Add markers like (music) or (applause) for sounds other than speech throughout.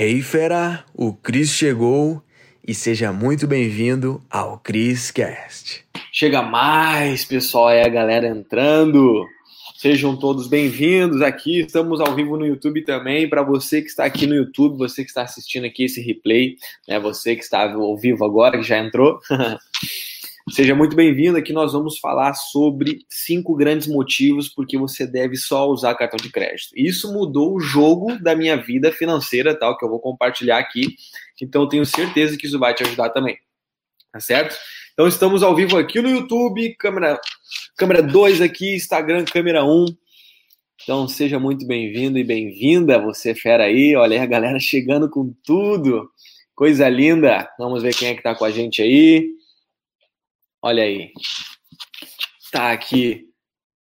Hey fera, o Cris chegou e seja muito bem-vindo ao Cris Cast. Chega mais, pessoal, é a galera entrando. Sejam todos bem-vindos aqui. Estamos ao vivo no YouTube também. Para você que está aqui no YouTube, você que está assistindo aqui esse replay, né? Você que está ao vivo agora, que já entrou. (laughs) Seja muito bem-vindo. Aqui nós vamos falar sobre cinco grandes motivos porque você deve só usar cartão de crédito. Isso mudou o jogo da minha vida financeira, tal, que eu vou compartilhar aqui. Então eu tenho certeza que isso vai te ajudar também. Tá certo? Então estamos ao vivo aqui no YouTube, câmera câmera 2 aqui, Instagram câmera 1. Um. Então seja muito bem-vindo e bem-vinda, você fera aí. Olha aí a galera chegando com tudo. Coisa linda. Vamos ver quem é que tá com a gente aí. Olha aí. Tá aqui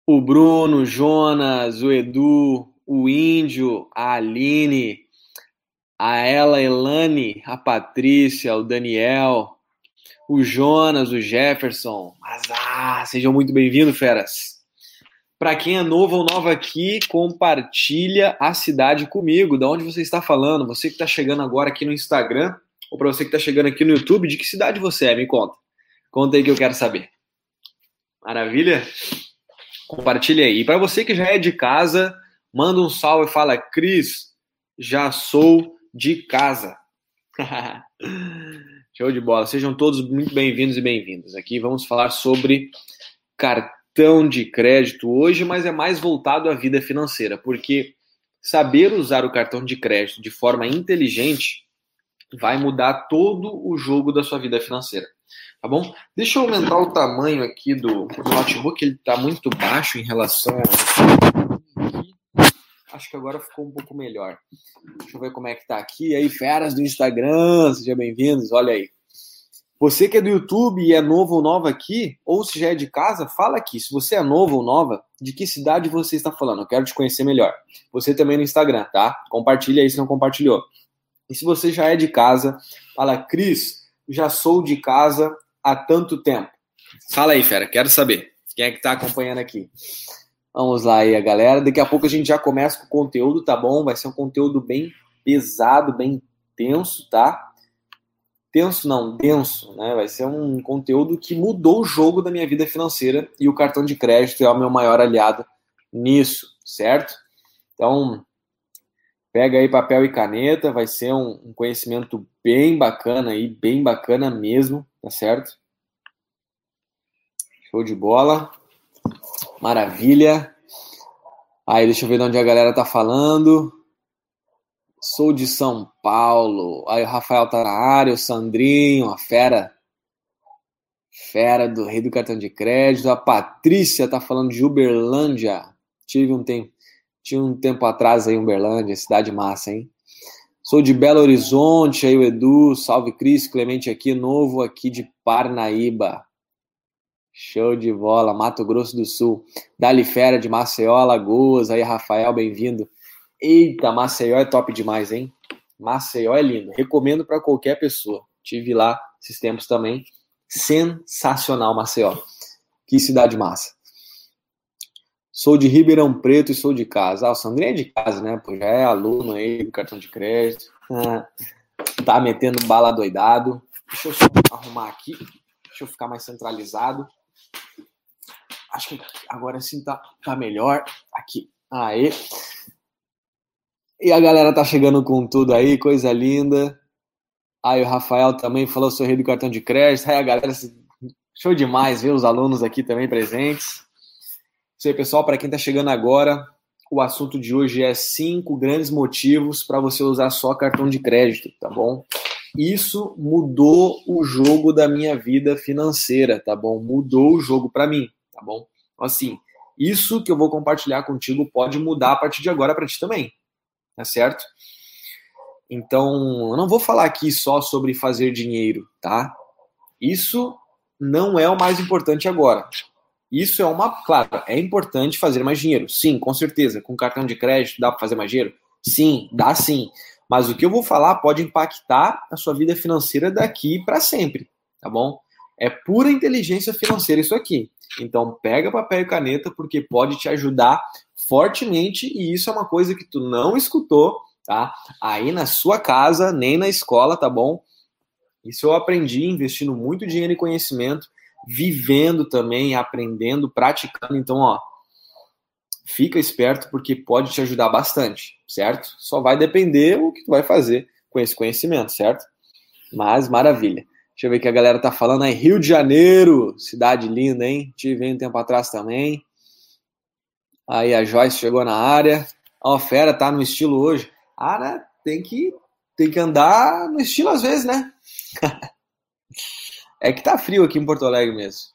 o Bruno, o Jonas, o Edu, o Índio, a Aline, a Ela Elane, a Patrícia, o Daniel, o Jonas, o Jefferson. Mas, ah, sejam muito bem-vindos, feras. Para quem é novo ou nova aqui, compartilha a cidade comigo. Da onde você está falando? Você que está chegando agora aqui no Instagram, ou para você que está chegando aqui no YouTube, de que cidade você é? Me conta. Conta aí que eu quero saber. Maravilha? Compartilha aí. E para você que já é de casa, manda um salve e fala: Cris, já sou de casa. (laughs) Show de bola. Sejam todos muito bem-vindos e bem-vindas. Aqui vamos falar sobre cartão de crédito hoje, mas é mais voltado à vida financeira, porque saber usar o cartão de crédito de forma inteligente vai mudar todo o jogo da sua vida financeira tá bom? Deixa eu aumentar o tamanho aqui do, do notebook, ele está muito baixo em relação Acho que agora ficou um pouco melhor. Deixa eu ver como é que tá aqui. E aí, feras do Instagram, sejam bem-vindos, olha aí. Você que é do YouTube e é novo ou nova aqui, ou se já é de casa, fala aqui. Se você é novo ou nova, de que cidade você está falando? Eu quero te conhecer melhor. Você também no Instagram, tá? Compartilha aí se não compartilhou. E se você já é de casa, fala, Cris, já sou de casa, há tanto tempo? Fala aí, fera, quero saber. Quem é que tá acompanhando aqui? Vamos lá aí, a galera. Daqui a pouco a gente já começa com o conteúdo, tá bom? Vai ser um conteúdo bem pesado, bem tenso, tá? Tenso não, denso, né? Vai ser um conteúdo que mudou o jogo da minha vida financeira e o cartão de crédito é o meu maior aliado nisso, certo? Então, pega aí papel e caneta, vai ser um, um conhecimento bem bacana aí, bem bacana mesmo, tá certo? Show de bola. Maravilha. Aí, deixa eu ver de onde a galera tá falando. Sou de São Paulo. Aí o Rafael tá na área, o Sandrinho, a fera. Fera do Rei do Cartão de Crédito. A Patrícia tá falando de Uberlândia. Tive um tempo, tinha um tempo atrás aí Uberlândia, cidade massa, hein? Sou de Belo Horizonte, aí o Edu, salve Cris, Clemente aqui, novo aqui de Parnaíba. Show de bola, Mato Grosso do Sul. Dali Fera de Maceió, Alagoas, aí Rafael, bem-vindo. Eita, Maceió é top demais, hein? Maceió é lindo, recomendo para qualquer pessoa. Tive lá esses tempos também. Sensacional, Maceió. Que cidade massa. Sou de Ribeirão Preto e sou de casa. Ah, o Sandrinho é de casa, né? Pô, já é aluno aí do cartão de crédito. Ah, tá metendo bala doidado. Deixa eu só arrumar aqui. Deixa eu ficar mais centralizado. Acho que agora sim tá, tá melhor. Aqui. Aê. E a galera tá chegando com tudo aí, coisa linda. Aí o Rafael também falou sorrir do cartão de crédito. Aí a galera, show demais ver os alunos aqui também presentes. Isso aí, pessoal, para quem está chegando agora, o assunto de hoje é cinco grandes motivos para você usar só cartão de crédito, tá bom? Isso mudou o jogo da minha vida financeira, tá bom? Mudou o jogo para mim, tá bom? Então, assim, isso que eu vou compartilhar contigo pode mudar a partir de agora para ti também, tá certo? Então, eu não vou falar aqui só sobre fazer dinheiro, tá? Isso não é o mais importante agora. Isso é uma, claro, é importante fazer mais dinheiro. Sim, com certeza. Com cartão de crédito dá para fazer mais dinheiro? Sim, dá sim. Mas o que eu vou falar pode impactar a sua vida financeira daqui para sempre, tá bom? É pura inteligência financeira isso aqui. Então pega papel e caneta porque pode te ajudar fortemente e isso é uma coisa que tu não escutou tá? Aí na sua casa, nem na escola, tá bom? Isso eu aprendi investindo muito dinheiro e conhecimento, vivendo também, aprendendo, praticando. Então, ó, fica esperto porque pode te ajudar bastante, certo? Só vai depender o que tu vai fazer com esse conhecimento, certo? Mas maravilha. Deixa eu ver o que a galera tá falando aí. Rio de Janeiro, cidade linda, hein? Tive um tempo atrás também. Aí a Joyce chegou na área. Ó, fera tá no estilo hoje. Ah, né? Tem que, tem que andar no estilo às vezes, né? (laughs) é que tá frio aqui em Porto Alegre mesmo.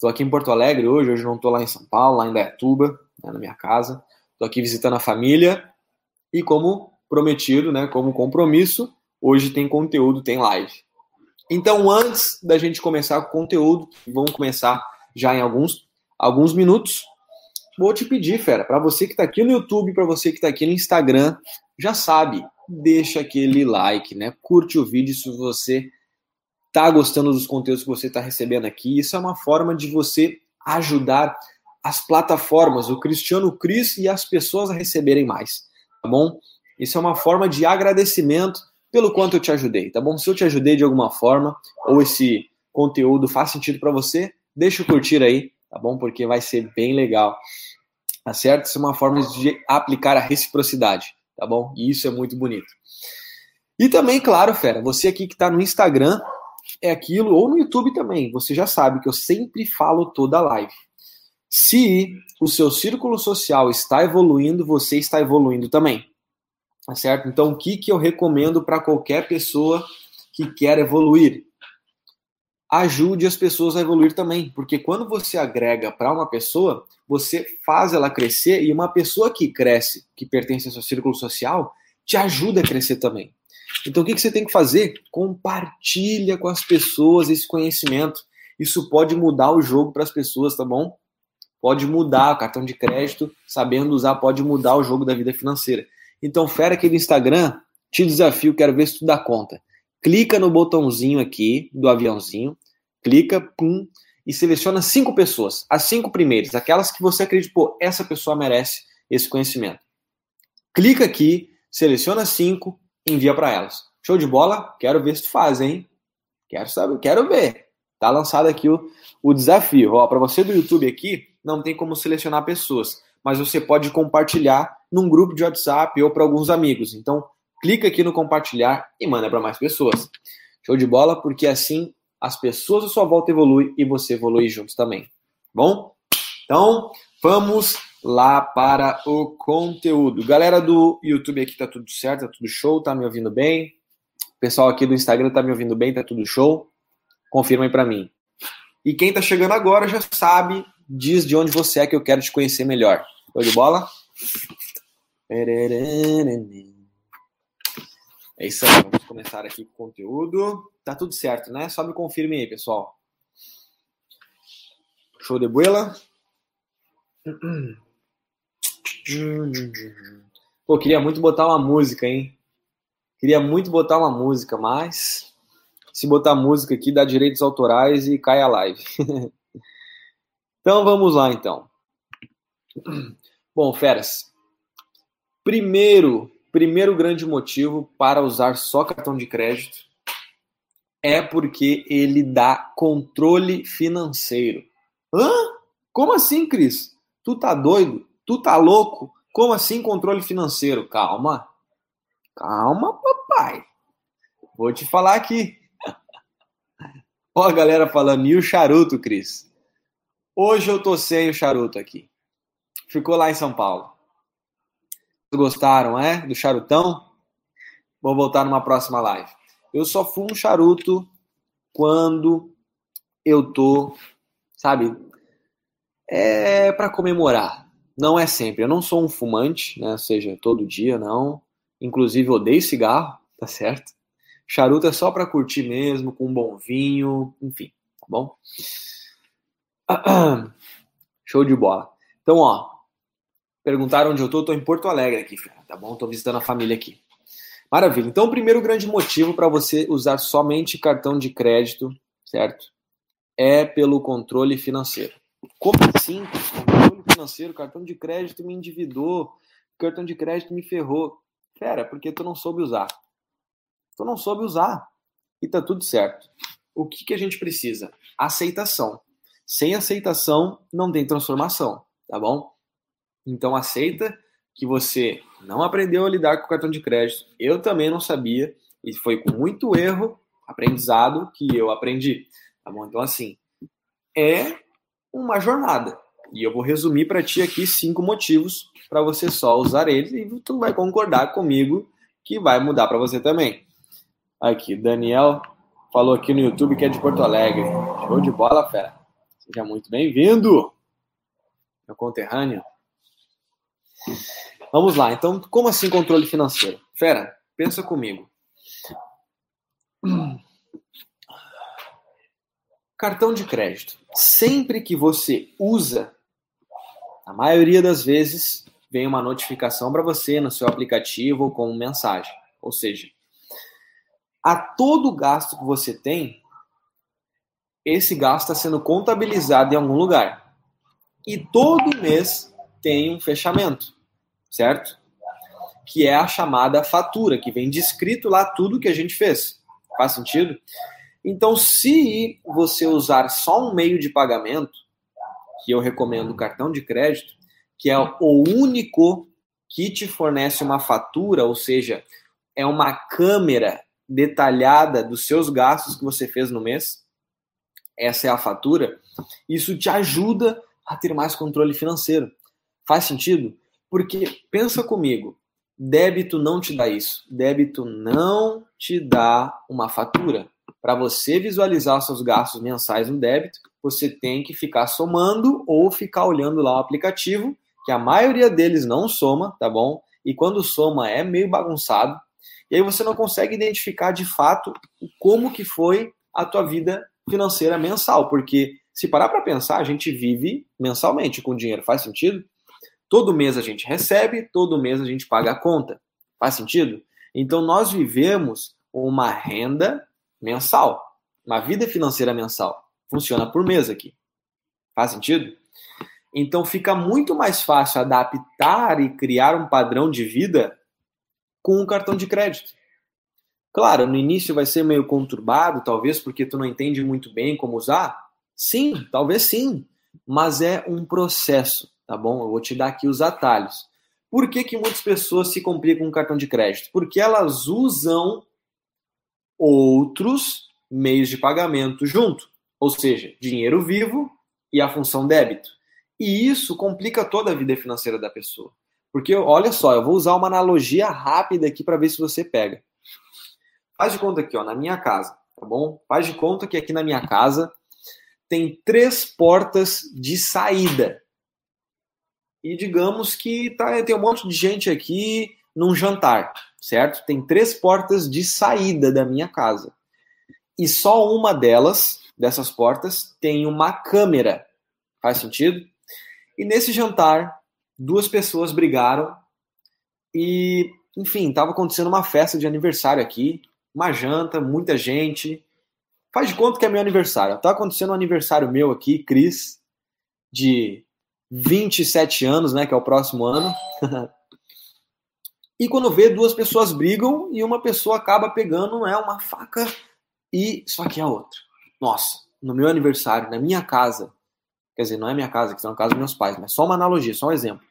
Tô aqui em Porto Alegre hoje, hoje não tô lá em São Paulo, lá em Dayatuba, né, na minha casa. Tô aqui visitando a família e como prometido, né, como compromisso, hoje tem conteúdo, tem live. Então, antes da gente começar com o conteúdo, vamos começar já em alguns, alguns minutos. Vou te pedir, fera, para você que está aqui no YouTube, para você que está aqui no Instagram, já sabe, deixa aquele like, né? Curte o vídeo se você está gostando dos conteúdos que você está recebendo aqui. Isso é uma forma de você ajudar as plataformas, o Cristiano Cris e as pessoas a receberem mais, tá bom? Isso é uma forma de agradecimento pelo quanto eu te ajudei, tá bom? Se eu te ajudei de alguma forma ou esse conteúdo faz sentido para você, deixa o curtir aí, tá bom? Porque vai ser bem legal. Tá certo? Isso é uma forma de aplicar a reciprocidade, tá bom? E isso é muito bonito. E também, claro, fera, você aqui que está no Instagram, é aquilo, ou no YouTube também, você já sabe que eu sempre falo toda live. Se o seu círculo social está evoluindo, você está evoluindo também. Tá certo? Então, o que, que eu recomendo para qualquer pessoa que quer evoluir? Ajude as pessoas a evoluir também, porque quando você agrega para uma pessoa, você faz ela crescer e uma pessoa que cresce, que pertence ao seu círculo social, te ajuda a crescer também. Então, o que, que você tem que fazer? Compartilha com as pessoas esse conhecimento. Isso pode mudar o jogo para as pessoas, tá bom? Pode mudar o cartão de crédito, sabendo usar, pode mudar o jogo da vida financeira. Então, fera aqui no Instagram, te desafio, quero ver se tu dá conta. Clica no botãozinho aqui do aviãozinho, clica, pum, e seleciona cinco pessoas, as cinco primeiras, aquelas que você acredita, pô, essa pessoa merece esse conhecimento. Clica aqui, seleciona cinco, envia para elas. Show de bola? Quero ver se tu faz, hein? Quero saber, quero ver. Tá lançado aqui o, o desafio. Ó, para você do YouTube aqui, não tem como selecionar pessoas, mas você pode compartilhar num grupo de WhatsApp ou para alguns amigos. Então, clica aqui no compartilhar e manda para mais pessoas. Show de bola, porque assim as pessoas à sua volta evoluem e você evolui juntos também. Bom? Então, vamos lá para o conteúdo. Galera do YouTube aqui tá tudo certo, tá tudo show, tá me ouvindo bem? Pessoal aqui do Instagram tá me ouvindo bem, tá tudo show? Confirma aí para mim. E quem tá chegando agora já sabe, diz de onde você é que eu quero te conhecer melhor. Show de bola? É isso aí, vamos começar aqui com o conteúdo. Tá tudo certo, né? Só me confirme aí, pessoal. Show de bola? (clears throat) Pô, queria muito botar uma música, hein? Queria muito botar uma música, mas se botar música aqui dá direitos autorais e cai a live. (laughs) então vamos lá, então. Bom, feras. Primeiro, primeiro grande motivo para usar só cartão de crédito é porque ele dá controle financeiro. Hã? Como assim, Cris? Tu tá doido? Tu tá louco? Como assim controle financeiro? Calma. Calma, papai. Vou te falar aqui. (laughs) Ó a galera falando, e o charuto, Cris? Hoje eu tô sem o charuto aqui. Ficou lá em São Paulo. Gostaram, é? Do charutão? Vou voltar numa próxima live. Eu só fumo charuto quando eu tô, sabe, é para comemorar. Não é sempre. Eu não sou um fumante, né? Ou seja, todo dia, não. Inclusive, odeio cigarro, (laughs) tá certo? Charuto é só para curtir mesmo, com um bom vinho, enfim, tá bom? (clears throat) Show de bola. Então, ó, perguntaram onde eu tô, eu tô em Porto Alegre aqui, tá bom? Tô visitando a família aqui. Maravilha. Então, o primeiro grande motivo para você usar somente cartão de crédito, certo? É pelo controle financeiro. Como assim? Financeiro, cartão de crédito me endividou, cartão de crédito me ferrou. Fera, porque tu não soube usar. Tu não soube usar. E tá tudo certo. O que, que a gente precisa? Aceitação. Sem aceitação, não tem transformação, tá bom? Então aceita que você não aprendeu a lidar com o cartão de crédito. Eu também não sabia. E foi com muito erro, aprendizado, que eu aprendi. Tá bom? Então, assim, é uma jornada. E eu vou resumir para ti aqui cinco motivos para você só usar eles e tu vai concordar comigo que vai mudar para você também. Aqui, Daniel falou aqui no YouTube que é de Porto Alegre. Show de bola, fera. Seja muito bem-vindo, meu conterrâneo. Vamos lá, então, como assim controle financeiro? Fera, pensa comigo. Cartão de crédito. Sempre que você usa, a maioria das vezes vem uma notificação para você no seu aplicativo como mensagem. Ou seja, a todo gasto que você tem, esse gasto está sendo contabilizado em algum lugar. E todo mês tem um fechamento, certo? Que é a chamada fatura, que vem descrito lá tudo que a gente fez. Faz sentido? Então, se você usar só um meio de pagamento, que eu recomendo o cartão de crédito, que é o único que te fornece uma fatura, ou seja, é uma câmera detalhada dos seus gastos que você fez no mês. Essa é a fatura. Isso te ajuda a ter mais controle financeiro. Faz sentido? Porque pensa comigo, débito não te dá isso. Débito não te dá uma fatura. Para você visualizar seus gastos mensais no débito, você tem que ficar somando ou ficar olhando lá o aplicativo, que a maioria deles não soma, tá bom? E quando soma é meio bagunçado. E aí você não consegue identificar de fato como que foi a tua vida financeira mensal, porque se parar para pensar, a gente vive mensalmente com dinheiro, faz sentido? Todo mês a gente recebe, todo mês a gente paga a conta. Faz sentido? Então nós vivemos uma renda mensal. Uma vida financeira mensal. Funciona por mês aqui. Faz sentido? Então fica muito mais fácil adaptar e criar um padrão de vida com um cartão de crédito. Claro, no início vai ser meio conturbado, talvez porque tu não entende muito bem como usar. Sim, talvez sim, mas é um processo, tá bom? Eu vou te dar aqui os atalhos. Por que, que muitas pessoas se complicam com cartão de crédito? Porque elas usam outros meios de pagamento junto, ou seja, dinheiro vivo e a função débito. E isso complica toda a vida financeira da pessoa. Porque olha só, eu vou usar uma analogia rápida aqui para ver se você pega. Faz de conta aqui, ó, na minha casa, tá bom? Faz de conta que aqui na minha casa tem três portas de saída. E digamos que tá, tem um monte de gente aqui num jantar certo? Tem três portas de saída da minha casa. E só uma delas, dessas portas, tem uma câmera. Faz sentido? E nesse jantar, duas pessoas brigaram e, enfim, estava acontecendo uma festa de aniversário aqui, uma janta, muita gente. Faz de conta que é meu aniversário. Tá acontecendo um aniversário meu aqui, Cris, de 27 anos, né, que é o próximo ano. (laughs) E quando vê, duas pessoas brigam e uma pessoa acaba pegando né, uma faca e só que a outra. Nossa, no meu aniversário, na minha casa, quer dizer, não é minha casa, que está na casa dos meus pais, mas só uma analogia, só um exemplo.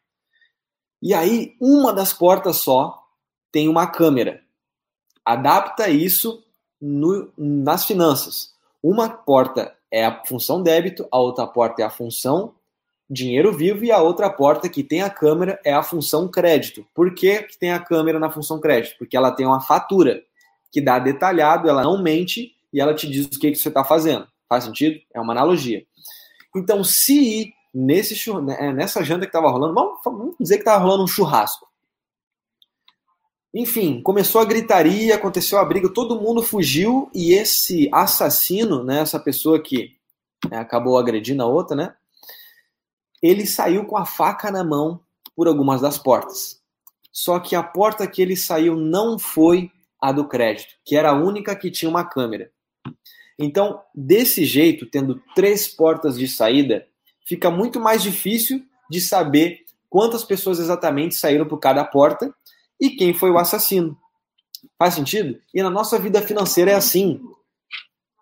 E aí, uma das portas só tem uma câmera. Adapta isso no, nas finanças. Uma porta é a função débito, a outra porta é a função dinheiro vivo e a outra porta que tem a câmera é a função crédito. Por que, que tem a câmera na função crédito? Porque ela tem uma fatura que dá detalhado, ela não mente e ela te diz o que, que você está fazendo. Faz sentido? É uma analogia. Então, se nesse né, nessa janta que estava rolando, vamos dizer que estava rolando um churrasco. Enfim, começou a gritaria, aconteceu a briga, todo mundo fugiu e esse assassino, né, essa pessoa que né, acabou agredindo a outra, né, ele saiu com a faca na mão por algumas das portas. Só que a porta que ele saiu não foi a do crédito, que era a única que tinha uma câmera. Então, desse jeito, tendo três portas de saída, fica muito mais difícil de saber quantas pessoas exatamente saíram por cada porta e quem foi o assassino. Faz sentido? E na nossa vida financeira é assim.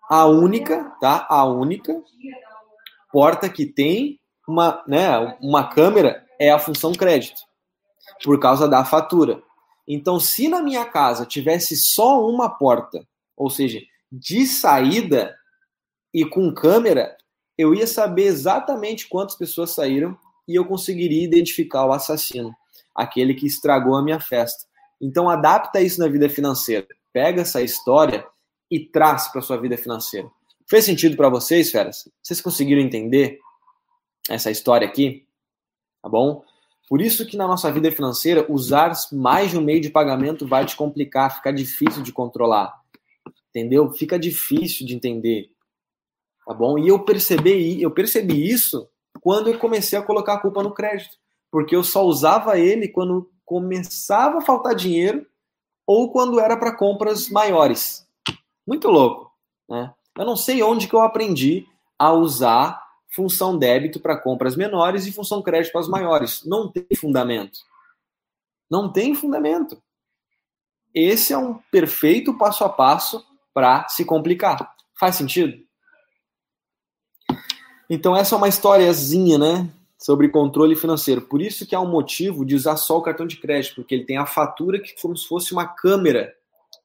A única, tá? A única porta que tem uma, né, uma câmera é a função crédito, por causa da fatura. Então, se na minha casa tivesse só uma porta, ou seja, de saída e com câmera, eu ia saber exatamente quantas pessoas saíram e eu conseguiria identificar o assassino, aquele que estragou a minha festa. Então, adapta isso na vida financeira. Pega essa história e traz para sua vida financeira. Fez sentido para vocês, feras? Vocês conseguiram entender essa história aqui? Tá bom? Por isso que na nossa vida financeira, usar mais de um meio de pagamento vai te complicar, fica difícil de controlar. Entendeu? Fica difícil de entender. Tá bom? E eu percebi, eu percebi isso quando eu comecei a colocar a culpa no crédito. Porque eu só usava ele quando começava a faltar dinheiro ou quando era para compras maiores. Muito louco, né? Eu não sei onde que eu aprendi a usar função débito para compras menores e função crédito para as maiores. Não tem fundamento. Não tem fundamento. Esse é um perfeito passo a passo para se complicar. Faz sentido? Então essa é uma historiazinha, né, sobre controle financeiro. Por isso que há um motivo de usar só o cartão de crédito, porque ele tem a fatura que como se fosse uma câmera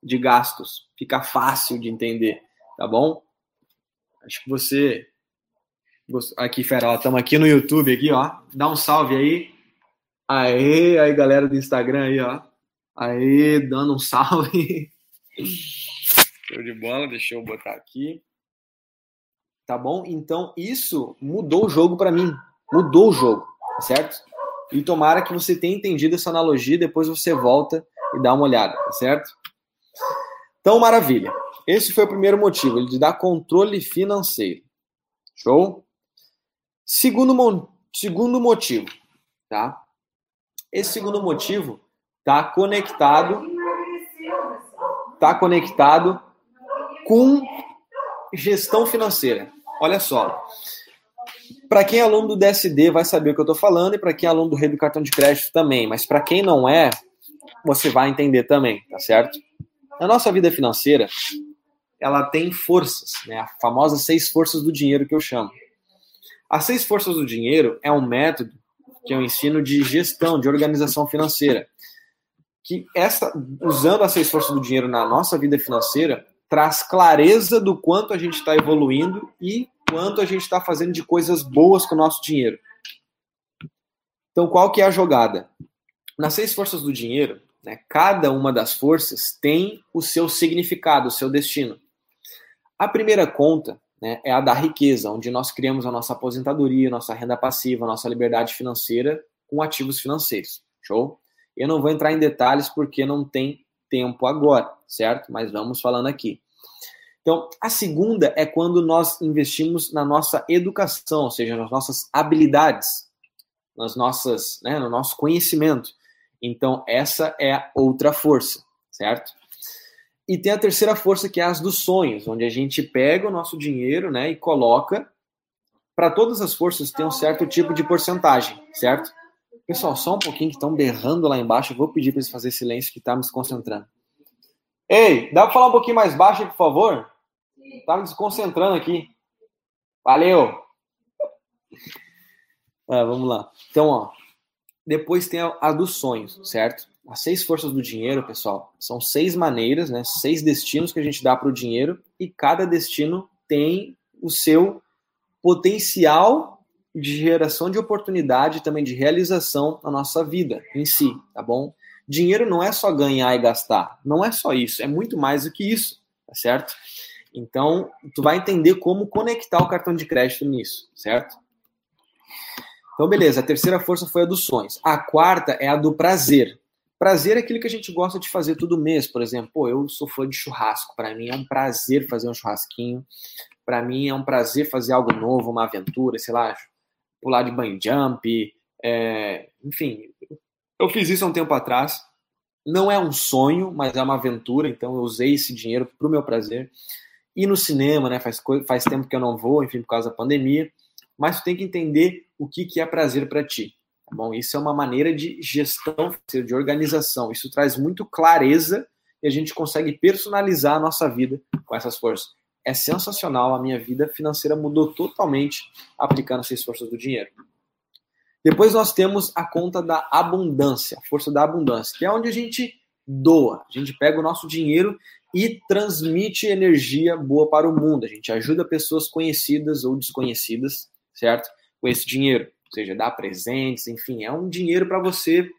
de gastos. Fica fácil de entender, tá bom? Acho que você Aqui, fera, estamos aqui no YouTube, aqui, ó. Dá um salve aí. Aê, aí, galera do Instagram aí, ó. Aê, dando um (laughs) salve. Show de bola, deixa eu botar aqui. Tá bom? Então, isso mudou o jogo para mim. Mudou o jogo, certo? E tomara que você tenha entendido essa analogia, depois você volta e dá uma olhada, tá certo? Então, maravilha. Esse foi o primeiro motivo, ele de dar controle financeiro. Show? Segundo, segundo motivo, tá? Esse segundo motivo está conectado tá conectado com gestão financeira. Olha só. Para quem é aluno do DSD vai saber o que eu estou falando e para quem é aluno do Rei do Cartão de Crédito também, mas para quem não é, você vai entender também, tá certo? Na nossa vida financeira, ela tem forças, né? A famosa seis forças do dinheiro que eu chamo. As seis forças do dinheiro é um método que eu ensino de gestão, de organização financeira. Que essa, usando as seis forças do dinheiro na nossa vida financeira, traz clareza do quanto a gente está evoluindo e quanto a gente está fazendo de coisas boas com o nosso dinheiro. Então, qual que é a jogada? Nas seis forças do dinheiro, né, cada uma das forças tem o seu significado, o seu destino. A primeira conta né, é a da riqueza, onde nós criamos a nossa aposentadoria, nossa renda passiva, nossa liberdade financeira com ativos financeiros. Show? Eu não vou entrar em detalhes porque não tem tempo agora, certo? Mas vamos falando aqui. Então, a segunda é quando nós investimos na nossa educação, ou seja, nas nossas habilidades, nas nossas, né, no nosso conhecimento. Então, essa é outra força, certo? E tem a terceira força, que é as dos sonhos, onde a gente pega o nosso dinheiro né, e coloca. Para todas as forças tem um certo tipo de porcentagem, certo? Pessoal, só um pouquinho que estão berrando lá embaixo. Eu vou pedir para eles fazer silêncio que está me desconcentrando. Ei, dá para falar um pouquinho mais baixo, por favor? Está me desconcentrando aqui. Valeu! Ah, vamos lá. Então, ó, depois tem a, a dos sonhos, certo? As seis forças do dinheiro, pessoal, são seis maneiras, né? Seis destinos que a gente dá para o dinheiro e cada destino tem o seu potencial de geração de oportunidade também de realização na nossa vida em si, tá bom? Dinheiro não é só ganhar e gastar, não é só isso, é muito mais do que isso, tá certo? Então, tu vai entender como conectar o cartão de crédito nisso, certo? Então, beleza, a terceira força foi a dos sonhos. A quarta é a do prazer. Prazer é aquilo que a gente gosta de fazer todo mês, por exemplo. Pô, eu sou fã de churrasco. Para mim é um prazer fazer um churrasquinho. Para mim é um prazer fazer algo novo, uma aventura, sei lá, pular de bungee jump. É... Enfim, eu fiz isso há um tempo atrás. Não é um sonho, mas é uma aventura. Então eu usei esse dinheiro para o meu prazer. E no cinema, né? Faz, faz tempo que eu não vou, enfim, por causa da pandemia. Mas tu tem que entender o que, que é prazer para ti, bom, isso é uma maneira de gestão, de organização. Isso traz muito clareza e a gente consegue personalizar a nossa vida com essas forças. É sensacional, a minha vida financeira mudou totalmente aplicando essas forças do dinheiro. Depois nós temos a conta da abundância, a força da abundância, que é onde a gente doa, a gente pega o nosso dinheiro e transmite energia boa para o mundo. A gente ajuda pessoas conhecidas ou desconhecidas, certo? Com esse dinheiro, seja, dá presentes, enfim, é um dinheiro para você,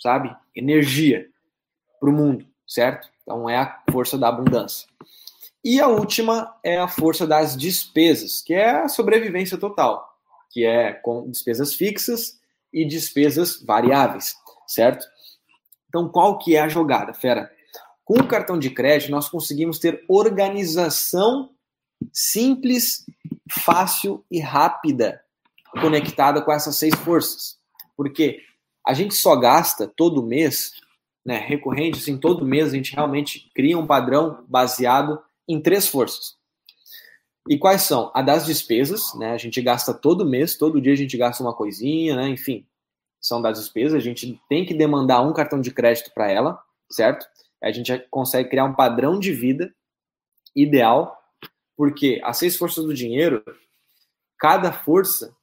sabe? Energia para o mundo, certo? Então é a força da abundância. E a última é a força das despesas, que é a sobrevivência total, que é com despesas fixas e despesas variáveis, certo? Então qual que é a jogada, fera? Com o cartão de crédito nós conseguimos ter organização simples, fácil e rápida conectada com essas seis forças. Porque a gente só gasta todo mês né, recorrente, assim, todo mês a gente realmente cria um padrão baseado em três forças. E quais são? A das despesas, né? A gente gasta todo mês, todo dia a gente gasta uma coisinha, né? Enfim, são das despesas. A gente tem que demandar um cartão de crédito para ela, certo? A gente consegue criar um padrão de vida ideal, porque as seis forças do dinheiro, cada força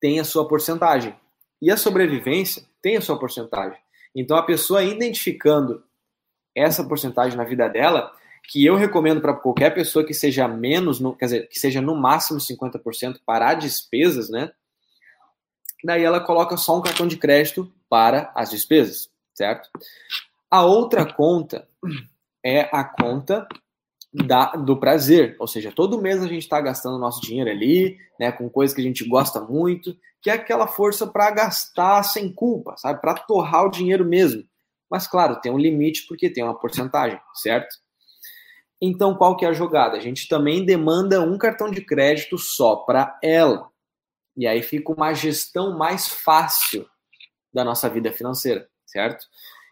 tem a sua porcentagem. E a sobrevivência tem a sua porcentagem. Então, a pessoa identificando essa porcentagem na vida dela, que eu recomendo para qualquer pessoa que seja menos, no, quer dizer, que seja no máximo 50% para despesas, né? Daí ela coloca só um cartão de crédito para as despesas, certo? A outra conta é a conta da, do prazer, ou seja, todo mês a gente está gastando nosso dinheiro ali, né, com coisas que a gente gosta muito, que é aquela força para gastar sem culpa, sabe, para torrar o dinheiro mesmo. Mas claro, tem um limite porque tem uma porcentagem, certo? Então, qual que é a jogada? A gente também demanda um cartão de crédito só para ela. E aí fica uma gestão mais fácil da nossa vida financeira, certo?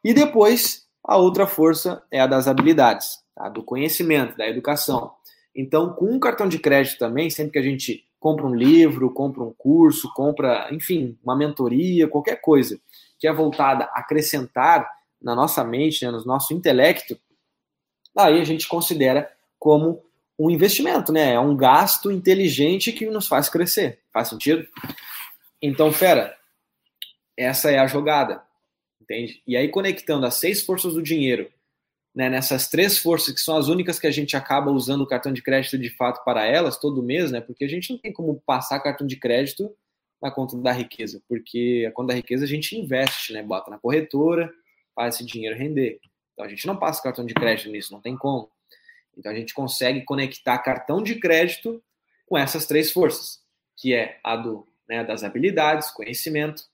E depois, a outra força é a das habilidades tá? do conhecimento, da educação. Então, com um cartão de crédito também, sempre que a gente compra um livro, compra um curso, compra, enfim, uma mentoria, qualquer coisa que é voltada a acrescentar na nossa mente, né, no nosso intelecto, aí a gente considera como um investimento, né? É um gasto inteligente que nos faz crescer. Faz sentido? Então, fera, essa é a jogada, entende? E aí, conectando as seis forças do dinheiro né, nessas três forças, que são as únicas que a gente acaba usando o cartão de crédito de fato para elas todo mês, né? Porque a gente não tem como passar cartão de crédito na conta da riqueza, porque a conta da riqueza a gente investe, né? Bota na corretora, faz esse dinheiro render. Então a gente não passa cartão de crédito nisso, não tem como. Então a gente consegue conectar cartão de crédito com essas três forças, que é a do, né, das habilidades, conhecimento,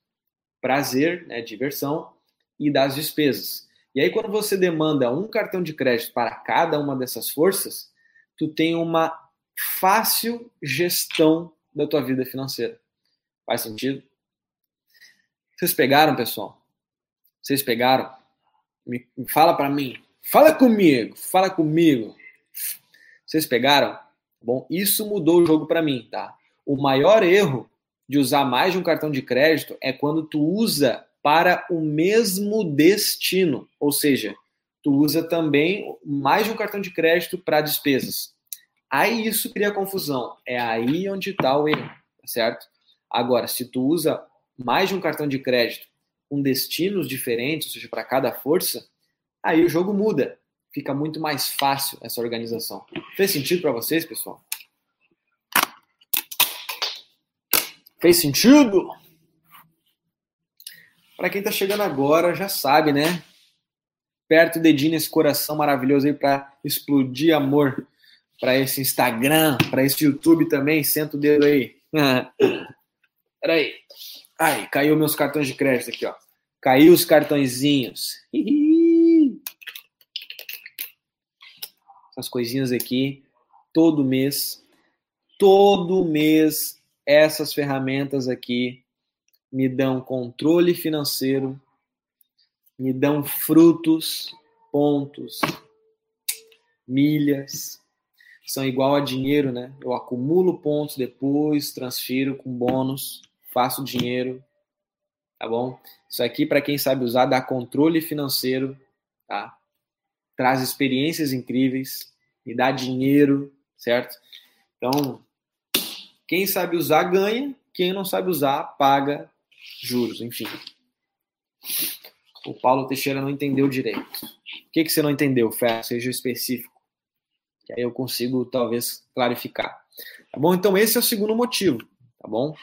prazer, né, diversão e das despesas. E aí, quando você demanda um cartão de crédito para cada uma dessas forças, tu tem uma fácil gestão da tua vida financeira. Faz sentido? Vocês pegaram, pessoal? Vocês pegaram? Me, fala para mim. Fala comigo. Fala comigo. Vocês pegaram? Bom, isso mudou o jogo para mim, tá? O maior erro de usar mais de um cartão de crédito é quando tu usa para o mesmo destino, ou seja, tu usa também mais de um cartão de crédito para despesas. Aí isso cria confusão. É aí onde está o erro, tá certo? Agora, se tu usa mais de um cartão de crédito com destinos diferentes, ou seja, para cada força, aí o jogo muda. Fica muito mais fácil essa organização. Fez sentido para vocês, pessoal? Fez sentido? Para quem está chegando agora, já sabe, né? Perto o dedinho nesse coração maravilhoso aí para explodir amor para esse Instagram, para esse YouTube também. Senta o dedo aí. (laughs) Peraí. Ai, caiu meus cartões de crédito aqui, ó. Caiu os cartõezinhos. Essas coisinhas aqui, todo mês, todo mês, essas ferramentas aqui me dão controle financeiro, me dão frutos, pontos, milhas. São igual a dinheiro, né? Eu acumulo pontos depois, transfiro com bônus, faço dinheiro, tá bom? Isso aqui, para quem sabe usar, dá controle financeiro, tá? Traz experiências incríveis, e dá dinheiro, certo? Então, quem sabe usar ganha, quem não sabe usar paga juros, enfim. O Paulo Teixeira não entendeu direito. O que, que você não entendeu, Fé? Seja específico. Que aí eu consigo, talvez, clarificar. Tá bom? Então, esse é o segundo motivo, tá bom?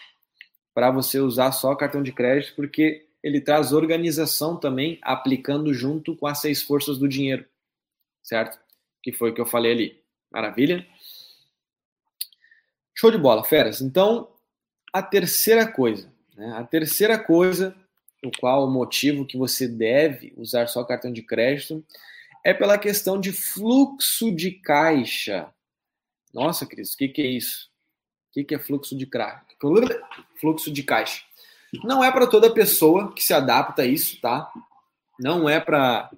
Para você usar só cartão de crédito, porque ele traz organização também, aplicando junto com as seis forças do dinheiro, certo? Que foi o que eu falei ali. Maravilha? Show de bola, feras. Então, a terceira coisa? A terceira coisa, o qual o motivo que você deve usar só cartão de crédito é pela questão de fluxo de caixa. Nossa, Cris, o que, que é isso? O que, que é fluxo de caixa? Fluxo de caixa. Não é para toda pessoa que se adapta a isso, tá? Não é para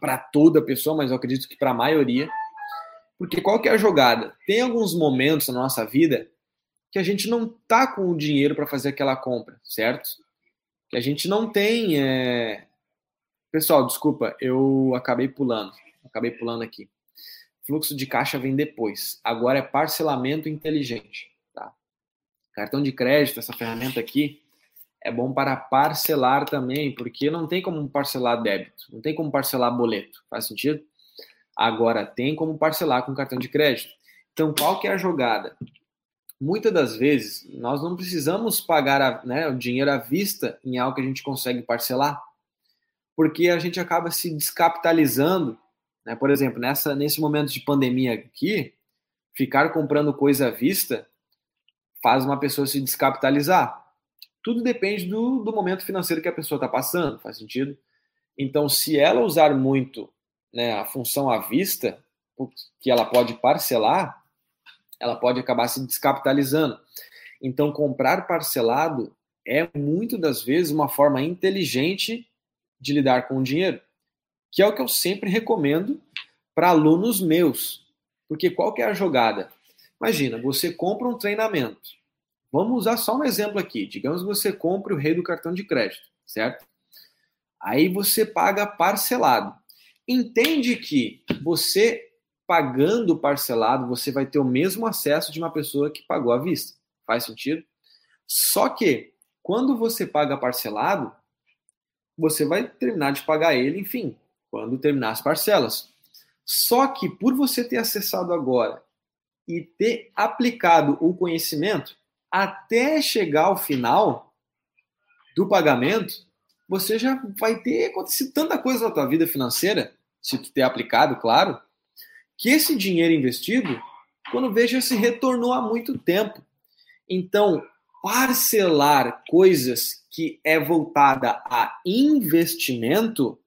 para toda pessoa, mas eu acredito que para a maioria. Porque qual que é a jogada? Tem alguns momentos na nossa vida que a gente não tá com o dinheiro para fazer aquela compra, certo? Que a gente não tem. É... Pessoal, desculpa, eu acabei pulando. Acabei pulando aqui. Fluxo de caixa vem depois. Agora é parcelamento inteligente. Tá? Cartão de crédito, essa ferramenta aqui, é bom para parcelar também, porque não tem como parcelar débito, não tem como parcelar boleto. Faz sentido? Agora tem como parcelar com cartão de crédito. Então, qual que é a jogada? Muitas das vezes, nós não precisamos pagar a, né, o dinheiro à vista em algo que a gente consegue parcelar, porque a gente acaba se descapitalizando. Né? Por exemplo, nessa, nesse momento de pandemia aqui, ficar comprando coisa à vista faz uma pessoa se descapitalizar. Tudo depende do, do momento financeiro que a pessoa está passando, faz sentido? Então, se ela usar muito né, a função à vista, que ela pode parcelar, ela pode acabar se descapitalizando. Então, comprar parcelado é muito das vezes uma forma inteligente de lidar com o dinheiro, que é o que eu sempre recomendo para alunos meus. Porque qual que é a jogada? Imagina, você compra um treinamento. Vamos usar só um exemplo aqui. Digamos que você compre o rei do cartão de crédito, certo? Aí você paga parcelado entende que você pagando parcelado, você vai ter o mesmo acesso de uma pessoa que pagou à vista. Faz sentido? Só que quando você paga parcelado, você vai terminar de pagar ele, enfim, quando terminar as parcelas. Só que por você ter acessado agora e ter aplicado o conhecimento até chegar ao final do pagamento, você já vai ter acontecido tanta coisa na tua vida financeira, se tu ter aplicado, claro, que esse dinheiro investido, quando veja, se retornou há muito tempo. Então, parcelar coisas que é voltada a investimento,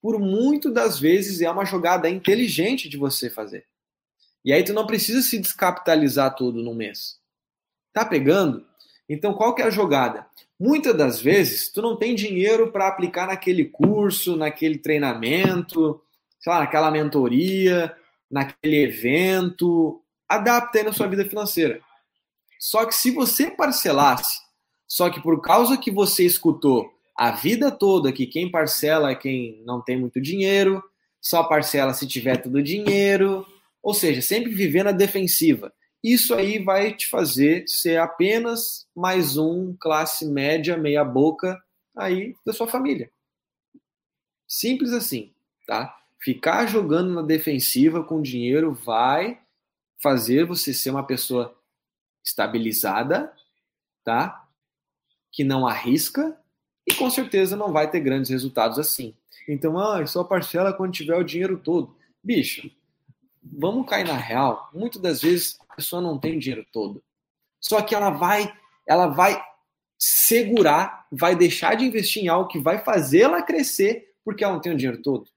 por muito das vezes é uma jogada inteligente de você fazer. E aí tu não precisa se descapitalizar tudo num mês. Tá pegando? Então, qual que é a jogada? Muitas das vezes, tu não tem dinheiro para aplicar naquele curso, naquele treinamento, sei lá, naquela mentoria, naquele evento. Adapta aí na sua vida financeira. Só que se você parcelasse, só que por causa que você escutou a vida toda que quem parcela é quem não tem muito dinheiro, só parcela se tiver todo dinheiro, ou seja, sempre vivendo a defensiva isso aí vai te fazer ser apenas mais um classe média, meia boca aí da sua família. Simples assim, tá? Ficar jogando na defensiva com dinheiro vai fazer você ser uma pessoa estabilizada, tá? Que não arrisca e com certeza não vai ter grandes resultados assim. Então, ah, só parcela quando tiver o dinheiro todo. Bicho, vamos cair na real. Muitas das vezes pessoa não tem o dinheiro todo. Só que ela vai, ela vai segurar, vai deixar de investir em algo que vai fazê-la crescer porque ela não tem o dinheiro todo.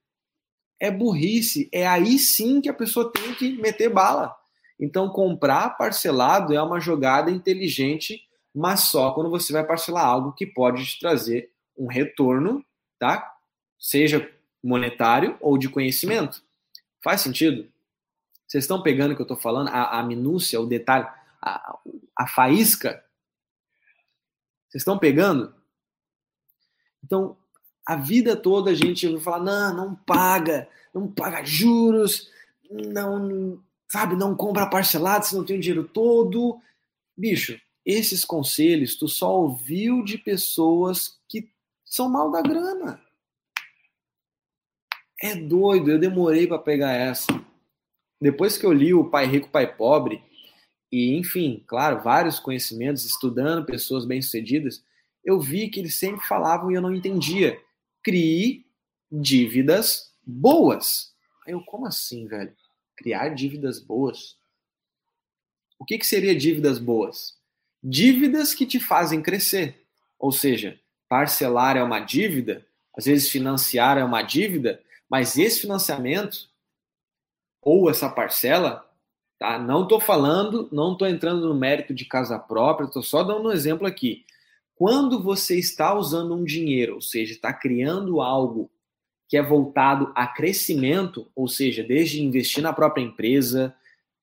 É burrice, é aí sim que a pessoa tem que meter bala. Então, comprar parcelado é uma jogada inteligente, mas só quando você vai parcelar algo que pode te trazer um retorno, tá? Seja monetário ou de conhecimento. Faz sentido? Vocês estão pegando o que eu estou falando? A, a minúcia, o detalhe, a, a faísca? Vocês estão pegando? Então, a vida toda a gente ouviu falar: não, não paga, não paga juros, não, sabe, não compra parcelado se não tem o dinheiro todo. Bicho, esses conselhos tu só ouviu de pessoas que são mal da grana. É doido, eu demorei para pegar essa. Depois que eu li o Pai Rico, Pai Pobre, e enfim, claro, vários conhecimentos, estudando pessoas bem-sucedidas, eu vi que eles sempre falavam e eu não entendia. Crie dívidas boas. Aí eu, como assim, velho? Criar dívidas boas? O que, que seria dívidas boas? Dívidas que te fazem crescer. Ou seja, parcelar é uma dívida, às vezes financiar é uma dívida, mas esse financiamento ou essa parcela, tá? Não estou falando, não estou entrando no mérito de casa própria, estou só dando um exemplo aqui. Quando você está usando um dinheiro, ou seja, está criando algo que é voltado a crescimento, ou seja, desde investir na própria empresa,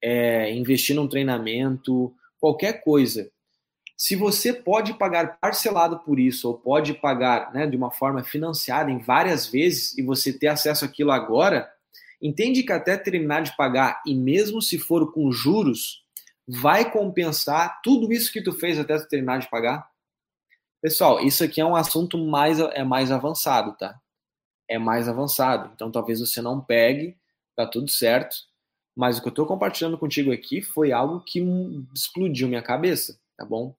é, investir num treinamento, qualquer coisa se você pode pagar parcelado por isso, ou pode pagar né, de uma forma financiada em várias vezes e você ter acesso àquilo agora, entende que até terminar de pagar, e mesmo se for com juros, vai compensar tudo isso que tu fez até terminar de pagar? Pessoal, isso aqui é um assunto mais, é mais avançado, tá? É mais avançado. Então talvez você não pegue, tá tudo certo. Mas o que eu estou compartilhando contigo aqui foi algo que explodiu minha cabeça, tá bom?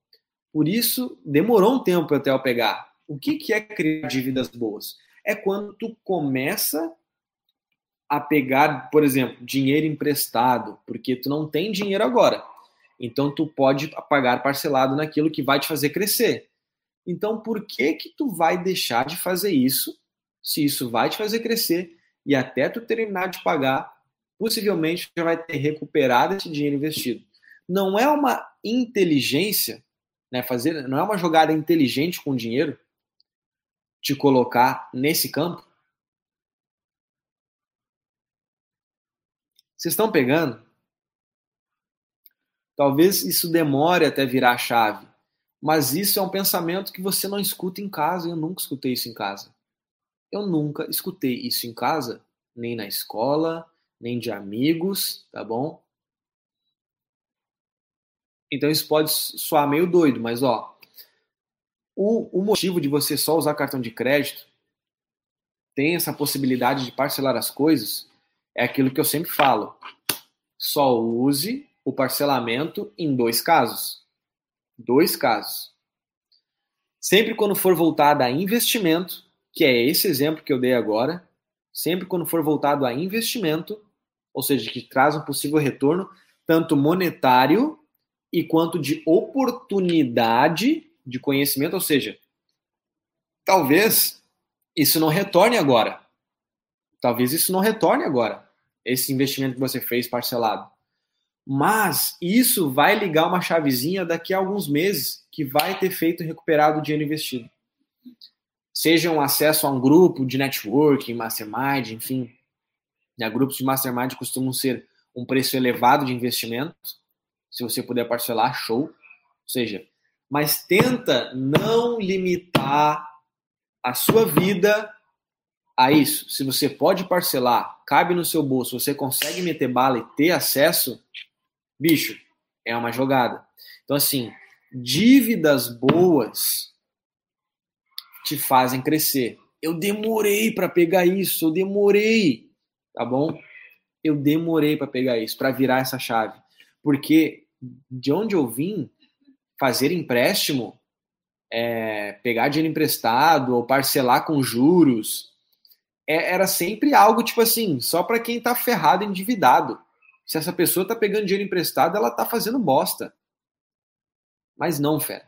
Por isso, demorou um tempo até eu pegar. O que, que é criar dívidas boas? É quando tu começa a pegar, por exemplo, dinheiro emprestado, porque tu não tem dinheiro agora. Então tu pode pagar parcelado naquilo que vai te fazer crescer. Então por que que tu vai deixar de fazer isso, se isso vai te fazer crescer e até tu terminar de pagar, possivelmente já vai ter recuperado esse dinheiro investido. Não é uma inteligência né, fazer, não é uma jogada inteligente com dinheiro te colocar nesse campo? Vocês estão pegando? Talvez isso demore até virar chave, mas isso é um pensamento que você não escuta em casa. Eu nunca escutei isso em casa. Eu nunca escutei isso em casa, nem na escola, nem de amigos, tá bom? Então isso pode soar meio doido, mas ó, o, o motivo de você só usar cartão de crédito tem essa possibilidade de parcelar as coisas é aquilo que eu sempre falo. Só use o parcelamento em dois casos. Dois casos. Sempre quando for voltado a investimento, que é esse exemplo que eu dei agora, sempre quando for voltado a investimento, ou seja, que traz um possível retorno, tanto monetário e quanto de oportunidade de conhecimento, ou seja, talvez isso não retorne agora. Talvez isso não retorne agora, esse investimento que você fez parcelado. Mas isso vai ligar uma chavezinha daqui a alguns meses que vai ter feito recuperado o dinheiro investido. Seja um acesso a um grupo de networking, mastermind, enfim. Né? Grupos de mastermind costumam ser um preço elevado de investimento, se você puder parcelar, show. Ou seja, mas tenta não limitar a sua vida a isso. Se você pode parcelar, cabe no seu bolso, você consegue meter bala e ter acesso, bicho, é uma jogada. Então, assim, dívidas boas te fazem crescer. Eu demorei para pegar isso, eu demorei, tá bom? Eu demorei para pegar isso, para virar essa chave. Porque de onde eu vim, fazer empréstimo, é, pegar dinheiro emprestado ou parcelar com juros, é, era sempre algo tipo assim, só para quem tá ferrado, endividado. Se essa pessoa tá pegando dinheiro emprestado, ela tá fazendo bosta. Mas não, fera.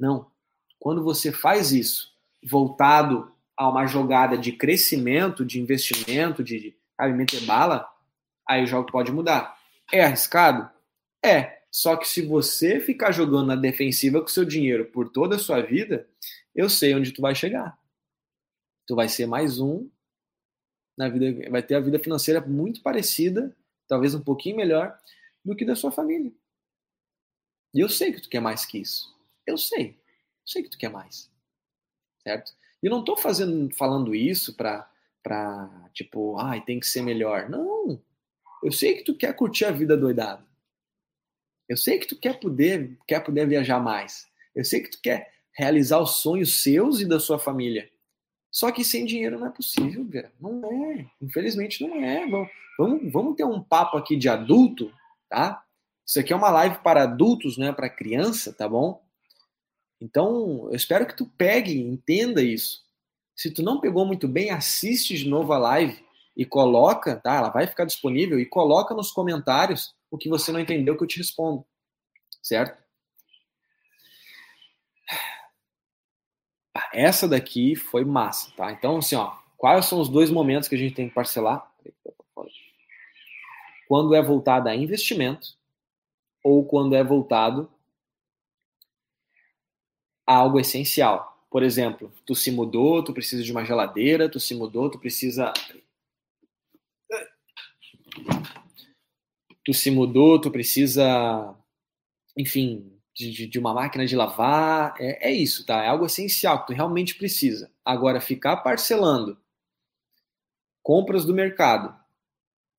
Não. Quando você faz isso, voltado a uma jogada de crescimento, de investimento, de, sabe, meter bala, aí o jogo pode mudar. É arriscado? É. Só que se você ficar jogando na defensiva com seu dinheiro por toda a sua vida, eu sei onde tu vai chegar. Tu vai ser mais um na vida, vai ter a vida financeira muito parecida, talvez um pouquinho melhor do que da sua família. E eu sei que tu quer mais que isso. Eu sei. sei que tu quer mais. Certo? E eu não tô fazendo, falando isso pra, pra tipo, ai, tem que ser melhor. Não. Eu sei que tu quer curtir a vida doidada. Eu sei que tu quer poder, quer poder viajar mais. Eu sei que tu quer realizar os sonhos seus e da sua família. Só que sem dinheiro não é possível, Vera. Não é. Infelizmente não é. Vamos, vamos ter um papo aqui de adulto, tá? Isso aqui é uma live para adultos, não é para criança, tá bom? Então, eu espero que tu pegue, entenda isso. Se tu não pegou muito bem, assiste de novo a live e coloca, tá? Ela vai ficar disponível e coloca nos comentários o que você não entendeu que eu te respondo. Certo? Essa daqui foi massa, tá? Então, assim, ó, quais são os dois momentos que a gente tem que parcelar? Quando é voltado a investimento ou quando é voltado a algo essencial. Por exemplo, tu se mudou, tu precisa de uma geladeira, tu se mudou, tu precisa. Tu se mudou, tu precisa, enfim, de, de, uma máquina de lavar. É, é isso, tá? É algo essencial que tu realmente precisa. Agora, ficar parcelando compras do mercado,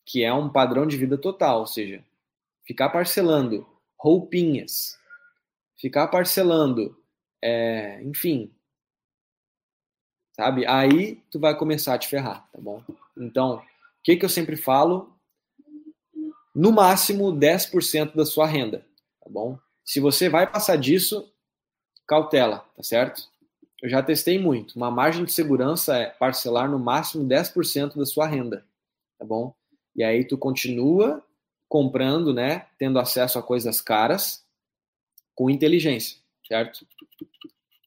que é um padrão de vida total, ou seja, ficar parcelando roupinhas, ficar parcelando, é, enfim, sabe? Aí tu vai começar a te ferrar, tá bom? Então, o que, que eu sempre falo? No máximo 10% da sua renda, tá bom? Se você vai passar disso, cautela, tá certo? Eu já testei muito. Uma margem de segurança é parcelar no máximo 10% da sua renda, tá bom? E aí tu continua comprando, né, tendo acesso a coisas caras com inteligência, certo?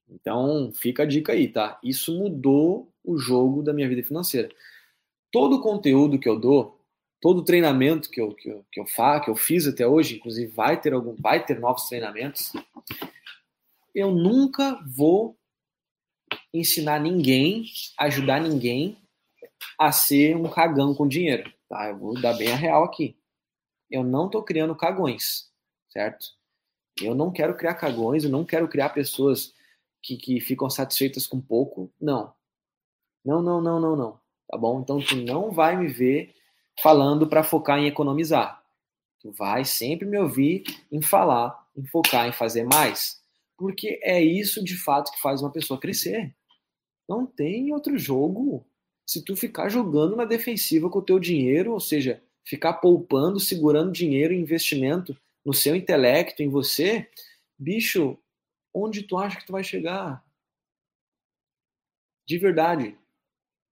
Então, fica a dica aí, tá? Isso mudou o jogo da minha vida financeira. Todo o conteúdo que eu dou, todo treinamento que eu, que eu, que eu faço, que eu fiz até hoje, inclusive vai ter algum, vai ter novos treinamentos, eu nunca vou ensinar ninguém, ajudar ninguém a ser um cagão com dinheiro, tá? Eu vou dar bem a real aqui. Eu não estou criando cagões, certo? Eu não quero criar cagões, eu não quero criar pessoas que, que ficam satisfeitas com pouco. Não. Não, não, não, não, não. Tá bom? Então tu não vai me ver falando para focar em economizar. Tu vai sempre me ouvir em falar, em focar em fazer mais, porque é isso de fato que faz uma pessoa crescer. Não tem outro jogo. Se tu ficar jogando na defensiva com o teu dinheiro, ou seja, ficar poupando, segurando dinheiro em investimento no seu intelecto, em você, bicho, onde tu acha que tu vai chegar? De verdade.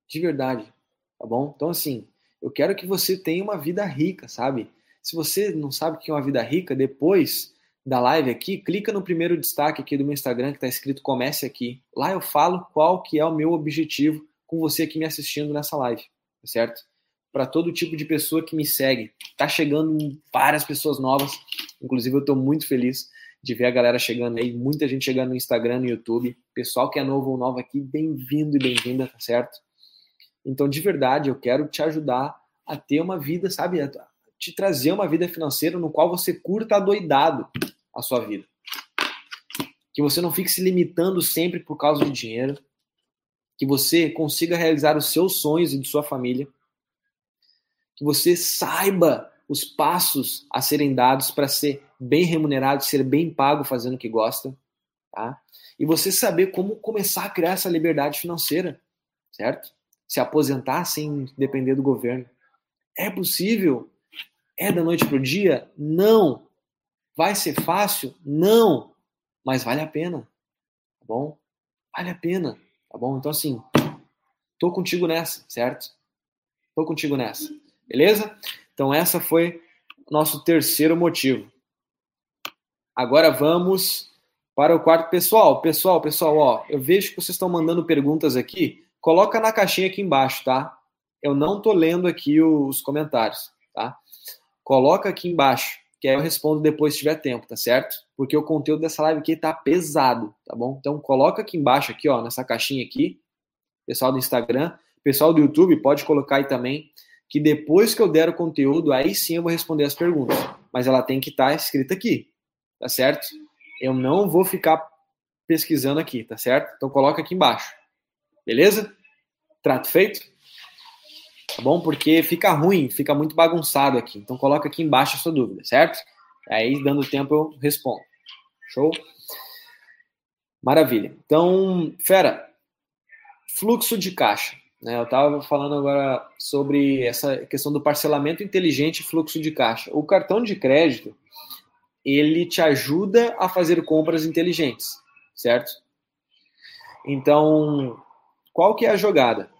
De verdade. Tá bom? Então, assim, eu quero que você tenha uma vida rica, sabe? Se você não sabe o que é uma vida rica, depois da live aqui, clica no primeiro destaque aqui do meu Instagram que está escrito Comece Aqui. Lá eu falo qual que é o meu objetivo com você aqui me assistindo nessa live, tá certo? Para todo tipo de pessoa que me segue. Tá chegando várias pessoas novas, inclusive eu estou muito feliz de ver a galera chegando aí, muita gente chegando no Instagram, no YouTube. Pessoal que é novo ou nova aqui, bem-vindo e bem-vinda, tá certo? Então, de verdade, eu quero te ajudar a ter uma vida, sabe? Te trazer uma vida financeira no qual você curta doidado a sua vida. Que você não fique se limitando sempre por causa do dinheiro. Que você consiga realizar os seus sonhos e de sua família. Que você saiba os passos a serem dados para ser bem remunerado, ser bem pago fazendo o que gosta, tá? E você saber como começar a criar essa liberdade financeira, certo? Se aposentar sem depender do governo. É possível? É da noite para o dia? Não. Vai ser fácil? Não. Mas vale a pena. Tá bom? Vale a pena. Tá bom? Então, assim, tô contigo nessa, certo? Tô contigo nessa. Beleza? Então, essa foi nosso terceiro motivo. Agora vamos para o quarto. Pessoal, pessoal, pessoal, ó, eu vejo que vocês estão mandando perguntas aqui coloca na caixinha aqui embaixo, tá? Eu não tô lendo aqui os comentários, tá? Coloca aqui embaixo, que aí eu respondo depois se tiver tempo, tá certo? Porque o conteúdo dessa live aqui tá pesado, tá bom? Então coloca aqui embaixo aqui, ó, nessa caixinha aqui, pessoal do Instagram, pessoal do YouTube pode colocar aí também, que depois que eu der o conteúdo, aí sim eu vou responder as perguntas, mas ela tem que estar tá escrita aqui, tá certo? Eu não vou ficar pesquisando aqui, tá certo? Então coloca aqui embaixo. Beleza? Trato feito? Tá bom? Porque fica ruim, fica muito bagunçado aqui. Então coloca aqui embaixo a sua dúvida, certo? Aí, dando tempo, eu respondo. Show? Maravilha. Então, fera, fluxo de caixa. Né? Eu estava falando agora sobre essa questão do parcelamento inteligente e fluxo de caixa. O cartão de crédito, ele te ajuda a fazer compras inteligentes, certo? Então, qual que é a jogada?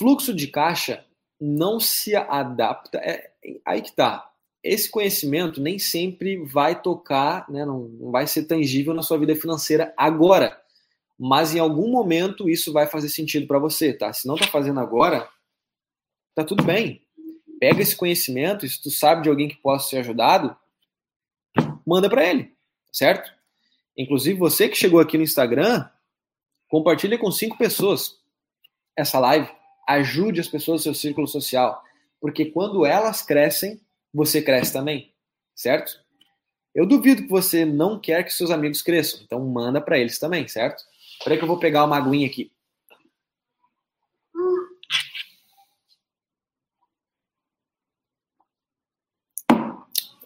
Fluxo de caixa não se adapta. É, aí que tá. Esse conhecimento nem sempre vai tocar, né, não, não vai ser tangível na sua vida financeira agora. Mas em algum momento isso vai fazer sentido para você, tá? Se não tá fazendo agora, tá tudo bem. Pega esse conhecimento, se tu sabe de alguém que possa ser ajudado, manda para ele, certo? Inclusive você que chegou aqui no Instagram, Compartilhe com cinco pessoas essa live. Ajude as pessoas do seu círculo social. Porque quando elas crescem, você cresce também. Certo? Eu duvido que você não quer que seus amigos cresçam. Então manda para eles também, certo? Espera que eu vou pegar uma aguinha aqui.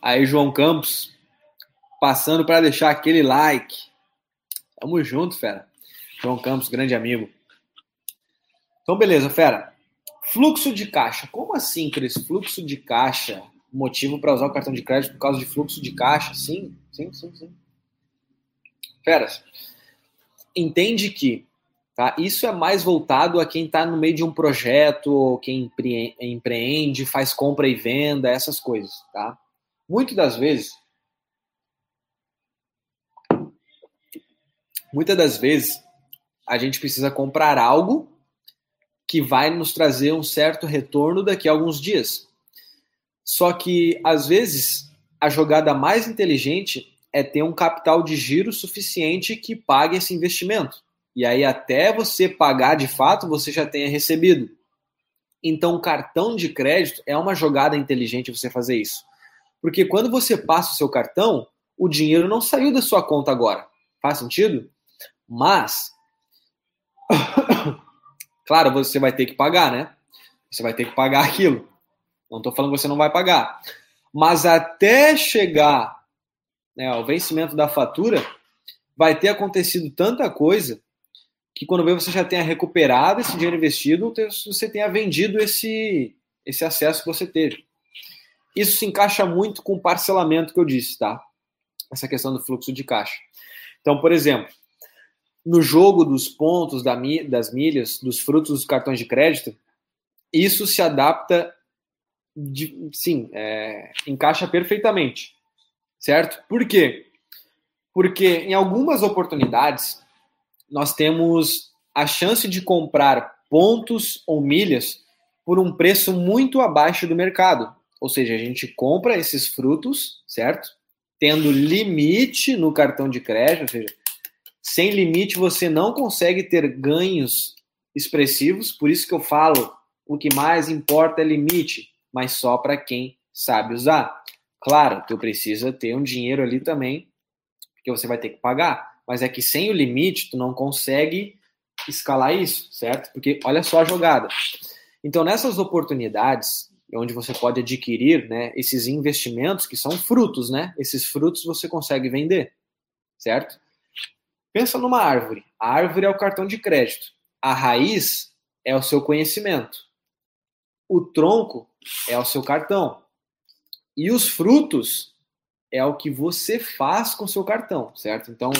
Aí, João Campos, passando para deixar aquele like. Tamo junto, fera. João Campos, grande amigo. Então, beleza, fera. Fluxo de caixa. Como assim, Cris? Fluxo de caixa? Motivo para usar o cartão de crédito por causa de fluxo de caixa? Sim, sim, sim, sim. Feras, entende que tá, isso é mais voltado a quem está no meio de um projeto, ou quem empreende, faz compra e venda, essas coisas. Tá? Muitas das vezes, muitas das vezes, a gente precisa comprar algo que vai nos trazer um certo retorno daqui a alguns dias. Só que, às vezes, a jogada mais inteligente é ter um capital de giro suficiente que pague esse investimento. E aí, até você pagar de fato, você já tenha recebido. Então, cartão de crédito é uma jogada inteligente você fazer isso. Porque quando você passa o seu cartão, o dinheiro não saiu da sua conta agora. Faz sentido? Mas claro, você vai ter que pagar, né? Você vai ter que pagar (laughs) aquilo. Não estou falando que você não vai pagar. Mas até chegar né, ao vencimento da fatura, vai ter acontecido tanta coisa que quando você já tenha recuperado esse dinheiro investido, ou você tenha vendido esse, esse acesso que você teve. Isso se encaixa muito com o parcelamento que eu disse, tá? Essa questão do fluxo de caixa. Então, por exemplo, no jogo dos pontos, das milhas, dos frutos dos cartões de crédito, isso se adapta, de, sim, é, encaixa perfeitamente, certo? Por quê? Porque em algumas oportunidades nós temos a chance de comprar pontos ou milhas por um preço muito abaixo do mercado. Ou seja, a gente compra esses frutos, certo? Tendo limite no cartão de crédito, ou seja, sem limite você não consegue ter ganhos expressivos, por isso que eu falo, o que mais importa é limite, mas só para quem sabe usar. Claro, tu precisa ter um dinheiro ali também, que você vai ter que pagar, mas é que sem o limite tu não consegue escalar isso, certo? Porque olha só a jogada. Então, nessas oportunidades, onde você pode adquirir né, esses investimentos que são frutos, né? Esses frutos você consegue vender, certo? Pensa numa árvore. A árvore é o cartão de crédito. A raiz é o seu conhecimento. O tronco é o seu cartão. E os frutos é o que você faz com o seu cartão, certo? Então,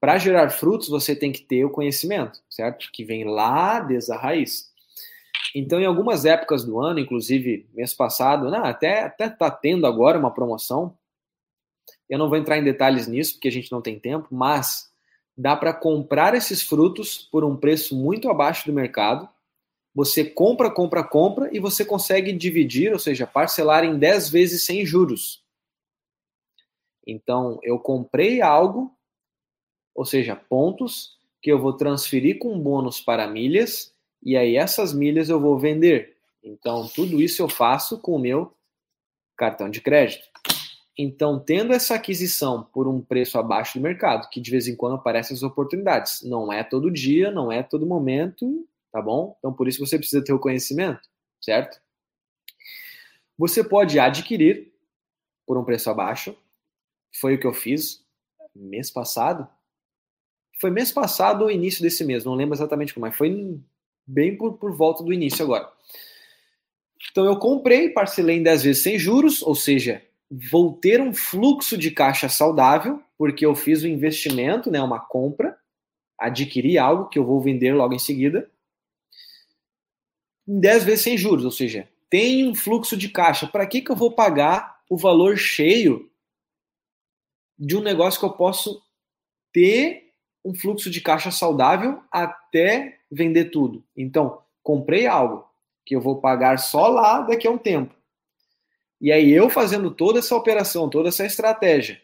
para gerar frutos, você tem que ter o conhecimento, certo? Que vem lá desde a raiz. Então, em algumas épocas do ano, inclusive mês passado, não, até até tá tendo agora uma promoção. Eu não vou entrar em detalhes nisso porque a gente não tem tempo, mas dá para comprar esses frutos por um preço muito abaixo do mercado. Você compra, compra, compra e você consegue dividir, ou seja, parcelar em 10 vezes sem juros. Então, eu comprei algo, ou seja, pontos, que eu vou transferir com bônus para milhas, e aí essas milhas eu vou vender. Então, tudo isso eu faço com o meu cartão de crédito. Então, tendo essa aquisição por um preço abaixo do mercado, que de vez em quando aparecem as oportunidades, não é todo dia, não é todo momento, tá bom? Então, por isso você precisa ter o conhecimento, certo? Você pode adquirir por um preço abaixo. Foi o que eu fiz mês passado. Foi mês passado ou início desse mês, não lembro exatamente como, mas foi bem por, por volta do início agora. Então eu comprei, parcelei em 10 vezes sem juros, ou seja, vou ter um fluxo de caixa saudável, porque eu fiz um investimento, né, uma compra, adquiri algo que eu vou vender logo em seguida, em 10 vezes sem juros, ou seja, tem um fluxo de caixa. Para que, que eu vou pagar o valor cheio de um negócio que eu posso ter um fluxo de caixa saudável até vender tudo? Então, comprei algo que eu vou pagar só lá daqui a um tempo. E aí eu fazendo toda essa operação, toda essa estratégia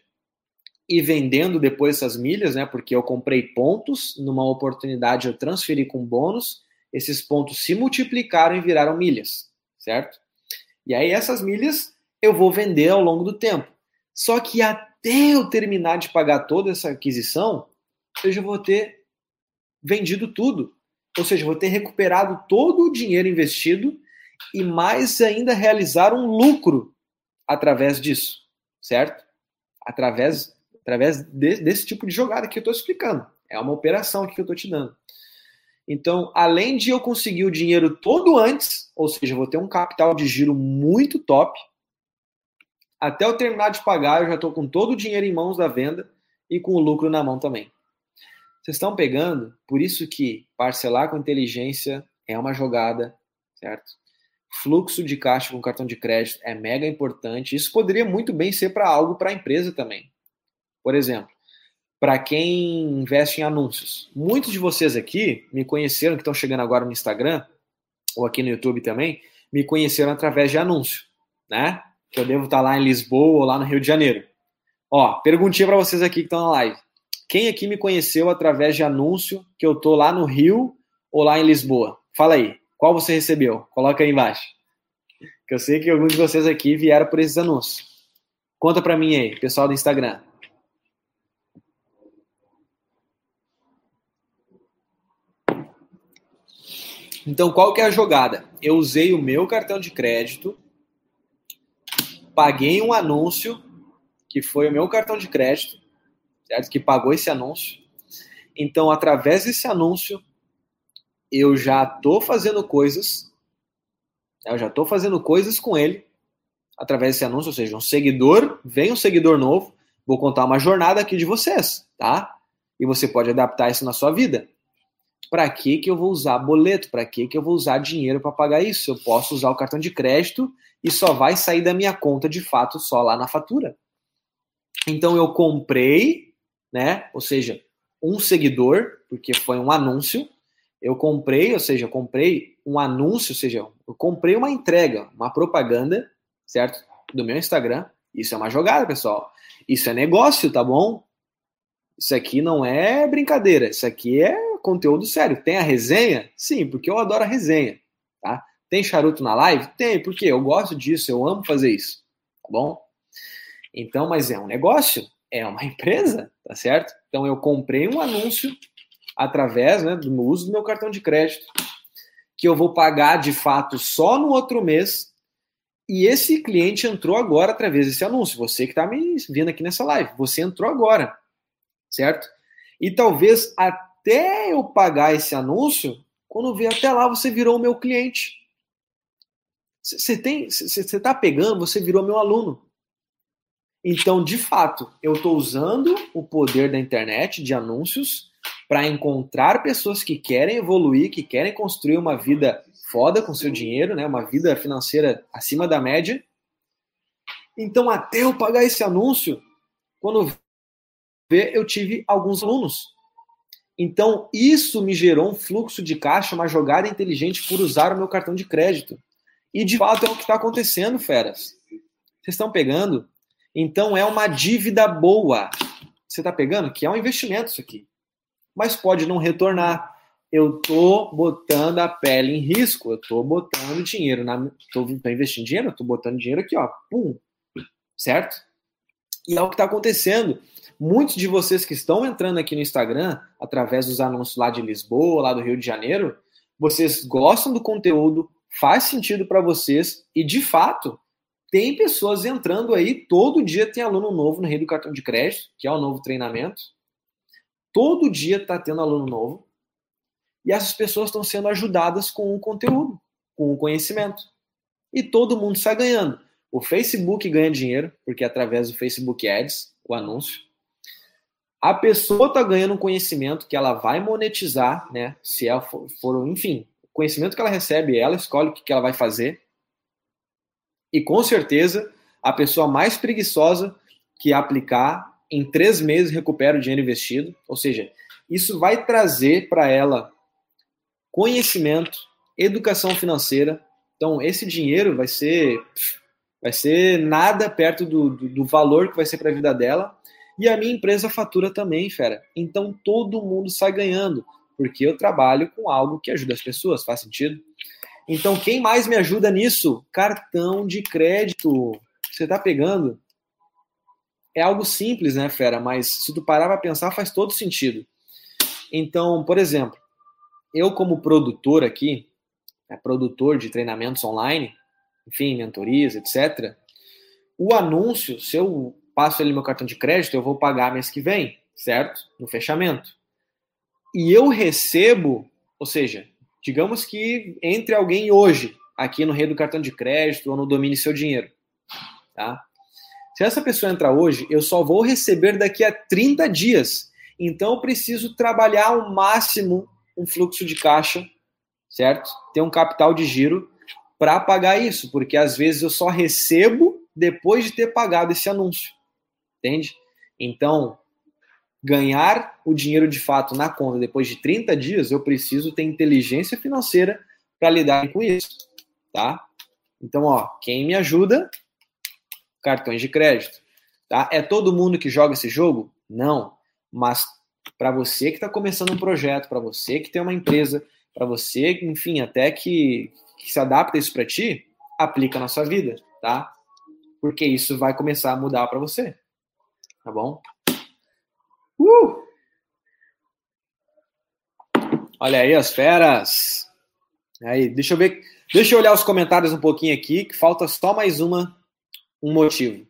e vendendo depois essas milhas, né? Porque eu comprei pontos, numa oportunidade eu transferi com bônus, esses pontos se multiplicaram e viraram milhas, certo? E aí essas milhas eu vou vender ao longo do tempo. Só que até eu terminar de pagar toda essa aquisição, eu já vou ter vendido tudo. Ou seja, vou ter recuperado todo o dinheiro investido e mais ainda realizar um lucro através disso, certo? Através, através de, desse tipo de jogada que eu estou explicando. É uma operação que eu estou te dando. Então, além de eu conseguir o dinheiro todo antes, ou seja, vou ter um capital de giro muito top, até eu terminar de pagar, eu já estou com todo o dinheiro em mãos da venda e com o lucro na mão também. Vocês estão pegando? Por isso que parcelar com inteligência é uma jogada, certo? Fluxo de caixa com cartão de crédito é mega importante. Isso poderia muito bem ser para algo para a empresa também. Por exemplo, para quem investe em anúncios. Muitos de vocês aqui me conheceram, que estão chegando agora no Instagram, ou aqui no YouTube também, me conheceram através de anúncio, né? Que eu devo estar lá em Lisboa ou lá no Rio de Janeiro. Ó, perguntinha para vocês aqui que estão na live. Quem aqui me conheceu através de anúncio que eu tô lá no Rio ou lá em Lisboa? Fala aí. Qual você recebeu? Coloca aí embaixo. Que eu sei que alguns de vocês aqui vieram por esses anúncios. Conta para mim aí, pessoal do Instagram. Então, qual que é a jogada? Eu usei o meu cartão de crédito, paguei um anúncio, que foi o meu cartão de crédito, certo? que pagou esse anúncio. Então, através desse anúncio, eu já estou fazendo coisas, eu já estou fazendo coisas com ele através desse anúncio, ou seja, um seguidor, vem um seguidor novo, vou contar uma jornada aqui de vocês, tá? E você pode adaptar isso na sua vida. Para que que eu vou usar boleto? Para que que eu vou usar dinheiro para pagar isso? Eu posso usar o cartão de crédito e só vai sair da minha conta de fato só lá na fatura. Então eu comprei, né? Ou seja, um seguidor, porque foi um anúncio, eu comprei, ou seja, eu comprei um anúncio, ou seja, eu comprei uma entrega, uma propaganda, certo? Do meu Instagram. Isso é uma jogada, pessoal. Isso é negócio, tá bom? Isso aqui não é brincadeira. Isso aqui é conteúdo sério. Tem a resenha? Sim, porque eu adoro a resenha, tá? Tem charuto na live? Tem, porque eu gosto disso, eu amo fazer isso, tá bom? Então, mas é um negócio, é uma (laughs) empresa, tá certo? Então eu comprei um anúncio através né, do uso do meu cartão de crédito, que eu vou pagar de fato só no outro mês. E esse cliente entrou agora através desse anúncio. Você que está me vendo aqui nessa live, você entrou agora, certo? E talvez até eu pagar esse anúncio, quando vier até lá, você virou o meu cliente. Você tem, você está pegando, você virou meu aluno. Então, de fato, eu estou usando o poder da internet, de anúncios, para encontrar pessoas que querem evoluir, que querem construir uma vida foda com seu dinheiro, né? Uma vida financeira acima da média. Então, até eu pagar esse anúncio, quando ver, eu tive alguns alunos. Então, isso me gerou um fluxo de caixa, uma jogada inteligente por usar o meu cartão de crédito. E de fato é o que está acontecendo, feras. Vocês estão pegando? Então é uma dívida boa. Você está pegando? Que é um investimento isso aqui mas pode não retornar. Eu tô botando a pele em risco, eu tô botando dinheiro na. Tô, investindo dinheiro, eu tô botando dinheiro aqui, ó. Pum. Certo? E é o que está acontecendo. Muitos de vocês que estão entrando aqui no Instagram, através dos anúncios lá de Lisboa, lá do Rio de Janeiro, vocês gostam do conteúdo, faz sentido para vocês e, de fato, tem pessoas entrando aí, todo dia tem aluno novo no Rei do Cartão de Crédito, que é o novo treinamento. Todo dia está tendo aluno novo. E essas pessoas estão sendo ajudadas com o conteúdo, com o conhecimento. E todo mundo está ganhando. O Facebook ganha dinheiro, porque é através do Facebook Ads, o anúncio. A pessoa está ganhando um conhecimento que ela vai monetizar, né? Se ela for, for, enfim, o conhecimento que ela recebe, ela escolhe o que ela vai fazer. E com certeza, a pessoa mais preguiçosa que aplicar, em três meses recupera o dinheiro investido. Ou seja, isso vai trazer para ela conhecimento, educação financeira. Então, esse dinheiro vai ser vai ser nada perto do, do, do valor que vai ser para a vida dela. E a minha empresa fatura também, fera. Então todo mundo sai ganhando, porque eu trabalho com algo que ajuda as pessoas, faz sentido? Então quem mais me ajuda nisso? Cartão de crédito. Você tá pegando? É algo simples, né, fera? Mas se tu parar para pensar, faz todo sentido. Então, por exemplo, eu como produtor aqui, é produtor de treinamentos online, enfim, mentorias, etc. O anúncio, se eu passo ali meu cartão de crédito, eu vou pagar mês que vem, certo? No fechamento. E eu recebo, ou seja, digamos que entre alguém hoje, aqui no rei do cartão de crédito ou no domine seu dinheiro, tá? Se essa pessoa entrar hoje, eu só vou receber daqui a 30 dias. Então eu preciso trabalhar ao máximo um fluxo de caixa, certo? Ter um capital de giro para pagar isso, porque às vezes eu só recebo depois de ter pagado esse anúncio. Entende? Então, ganhar o dinheiro de fato na conta depois de 30 dias, eu preciso ter inteligência financeira para lidar com isso, tá? Então, ó, quem me ajuda? Cartões de crédito, tá? É todo mundo que joga esse jogo? Não, mas para você que está começando um projeto, para você que tem uma empresa, para você, enfim, até que, que se adapta isso para ti, aplica na sua vida, tá? Porque isso vai começar a mudar para você. Tá bom? Uh! Olha aí as feras. Aí, deixa eu ver, deixa eu olhar os comentários um pouquinho aqui, que falta só mais uma um motivo.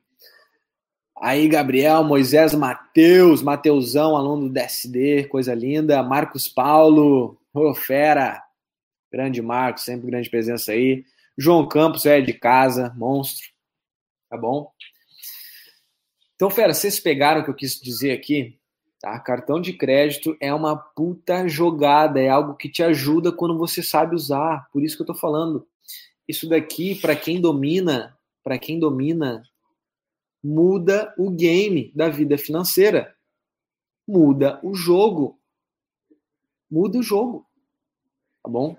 Aí, Gabriel, Moisés, Mateus, Mateusão, aluno do DSD, coisa linda. Marcos Paulo, ô fera. Grande Marcos, sempre grande presença aí. João Campos, é de casa, monstro. Tá bom? Então, fera, vocês pegaram o que eu quis dizer aqui? Tá? Cartão de crédito é uma puta jogada, é algo que te ajuda quando você sabe usar. Por isso que eu tô falando. Isso daqui, para quem domina, para quem domina, muda o game da vida financeira. Muda o jogo. Muda o jogo. Tá bom?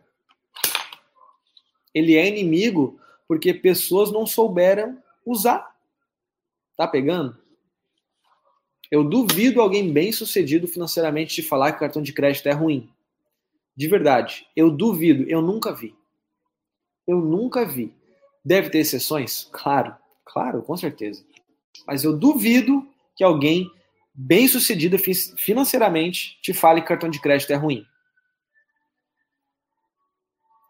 ele é inimigo porque pessoas não souberam usar. Tá pegando? Eu duvido alguém bem sucedido financeiramente de falar que cartão de crédito é ruim. De verdade, eu duvido, eu nunca vi. Eu nunca vi. Deve ter exceções? Claro, claro, com certeza. Mas eu duvido que alguém bem sucedido financeiramente te fale que cartão de crédito é ruim.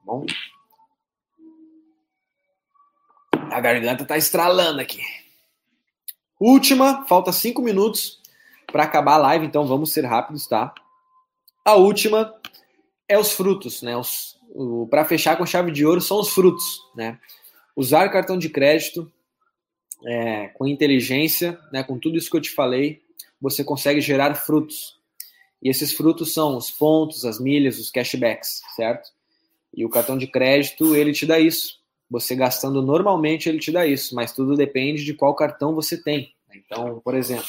Bom, a garganta tá estralando aqui. Última, falta cinco minutos para acabar a live, então vamos ser rápidos, tá? A última é os frutos, né? Para fechar com chave de ouro são os frutos, né? Usar cartão de crédito é, com inteligência, né? Com tudo isso que eu te falei, você consegue gerar frutos. E esses frutos são os pontos, as milhas, os cashbacks, certo? E o cartão de crédito, ele te dá isso. Você gastando normalmente, ele te dá isso, mas tudo depende de qual cartão você tem. Então, por exemplo,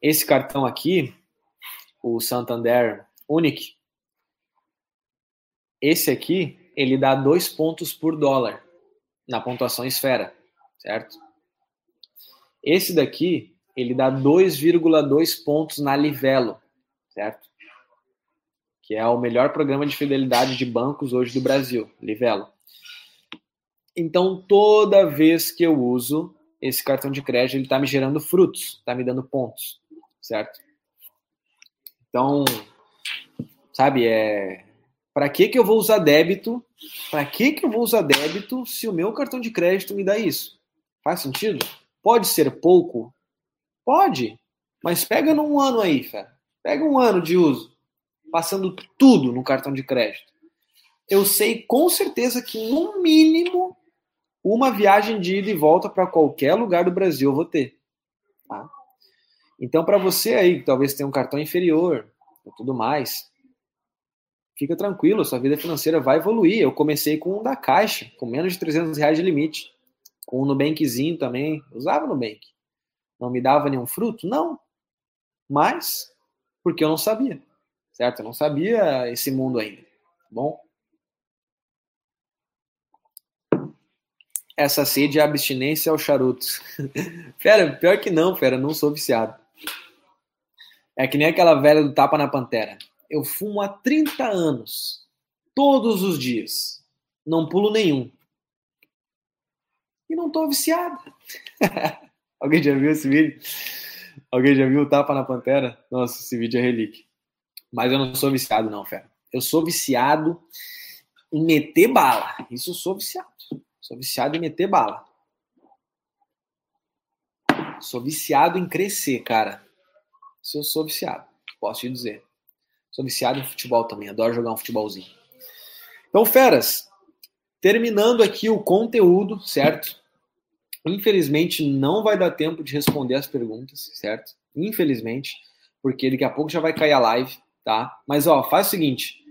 esse cartão aqui, o Santander Unique, esse aqui, ele dá dois pontos por dólar na pontuação esfera, certo? Esse daqui, ele dá 2,2 pontos na Livelo, certo? Que é o melhor programa de fidelidade de bancos hoje do Brasil, Livelo. Então, toda vez que eu uso esse cartão de crédito ele está me gerando frutos, está me dando pontos, certo? Então, sabe, é para que que eu vou usar débito? Para que que eu vou usar débito se o meu cartão de crédito me dá isso? Faz sentido? Pode ser pouco? Pode. Mas pega num ano aí, fé. Pega um ano de uso, passando tudo no cartão de crédito. Eu sei com certeza que no mínimo uma viagem de ida e volta para qualquer lugar do Brasil eu vou ter. Tá? Então, para você aí que talvez tenha um cartão inferior e tudo mais, fica tranquilo, sua vida financeira vai evoluir. Eu comecei com um da Caixa, com menos de 300 reais de limite. Com um Nubankzinho também, usava Nubank. Não me dava nenhum fruto? Não. Mas, porque eu não sabia, certo? Eu não sabia esse mundo ainda, tá bom? essa sede e abstinência ao charutos. (laughs) fera, pior que não, fera, não sou viciado. É que nem aquela velha do tapa na pantera. Eu fumo há 30 anos, todos os dias. Não pulo nenhum. E não tô viciado. (laughs) Alguém já viu esse vídeo? Alguém já viu o tapa na pantera? Nossa, esse vídeo é relíquia. Mas eu não sou viciado, não, fera. Eu sou viciado em meter bala. Isso eu sou viciado. Sou viciado em meter bala. Sou viciado em crescer, cara. Isso eu sou viciado, posso te dizer. Sou viciado em futebol também, adoro jogar um futebolzinho. Então, feras, terminando aqui o conteúdo, certo? Infelizmente não vai dar tempo de responder as perguntas, certo? Infelizmente, porque daqui a pouco já vai cair a live, tá? Mas ó, faz o seguinte,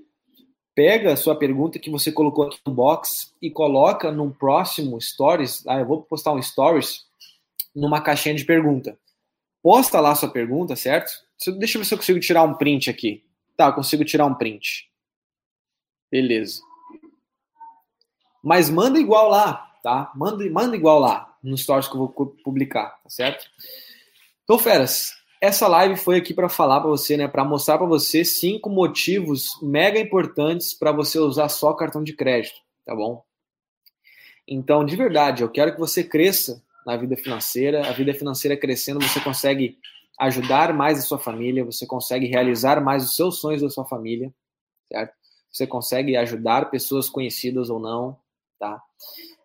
pega a sua pergunta que você colocou aqui no box e coloca num próximo stories. Ah, eu vou postar um stories numa caixinha de pergunta. Posta lá a sua pergunta, certo? Deixa eu ver se eu consigo tirar um print aqui. Tá, consigo tirar um print. Beleza. Mas manda igual lá, tá? Manda, manda igual lá no stories que eu vou publicar, tá certo? Então, feras, essa live foi aqui para falar para você, né, para mostrar para você cinco motivos mega importantes para você usar só cartão de crédito, tá bom? Então, de verdade, eu quero que você cresça na vida financeira. A vida financeira crescendo, você consegue ajudar mais a sua família, você consegue realizar mais os seus sonhos da sua família, certo? Você consegue ajudar pessoas conhecidas ou não, tá?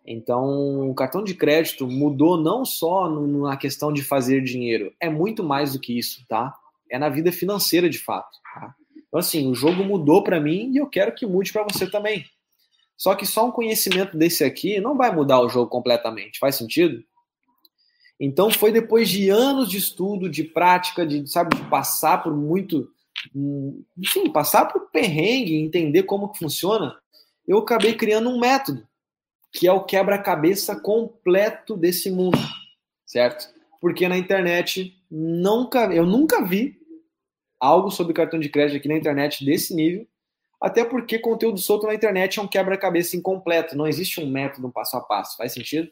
Então, o cartão de crédito mudou não só na questão de fazer dinheiro, é muito mais do que isso, tá? É na vida financeira de fato. Tá? Então, assim, o jogo mudou para mim e eu quero que mude para você também. Só que só um conhecimento desse aqui não vai mudar o jogo completamente. Faz sentido? Então, foi depois de anos de estudo, de prática, de, sabe, de passar por muito. Enfim, passar por perrengue, entender como que funciona, eu acabei criando um método que é o quebra-cabeça completo desse mundo, certo? Porque na internet nunca, eu nunca vi algo sobre cartão de crédito aqui na internet desse nível, até porque conteúdo solto na internet é um quebra-cabeça incompleto, não existe um método um passo a passo, faz sentido?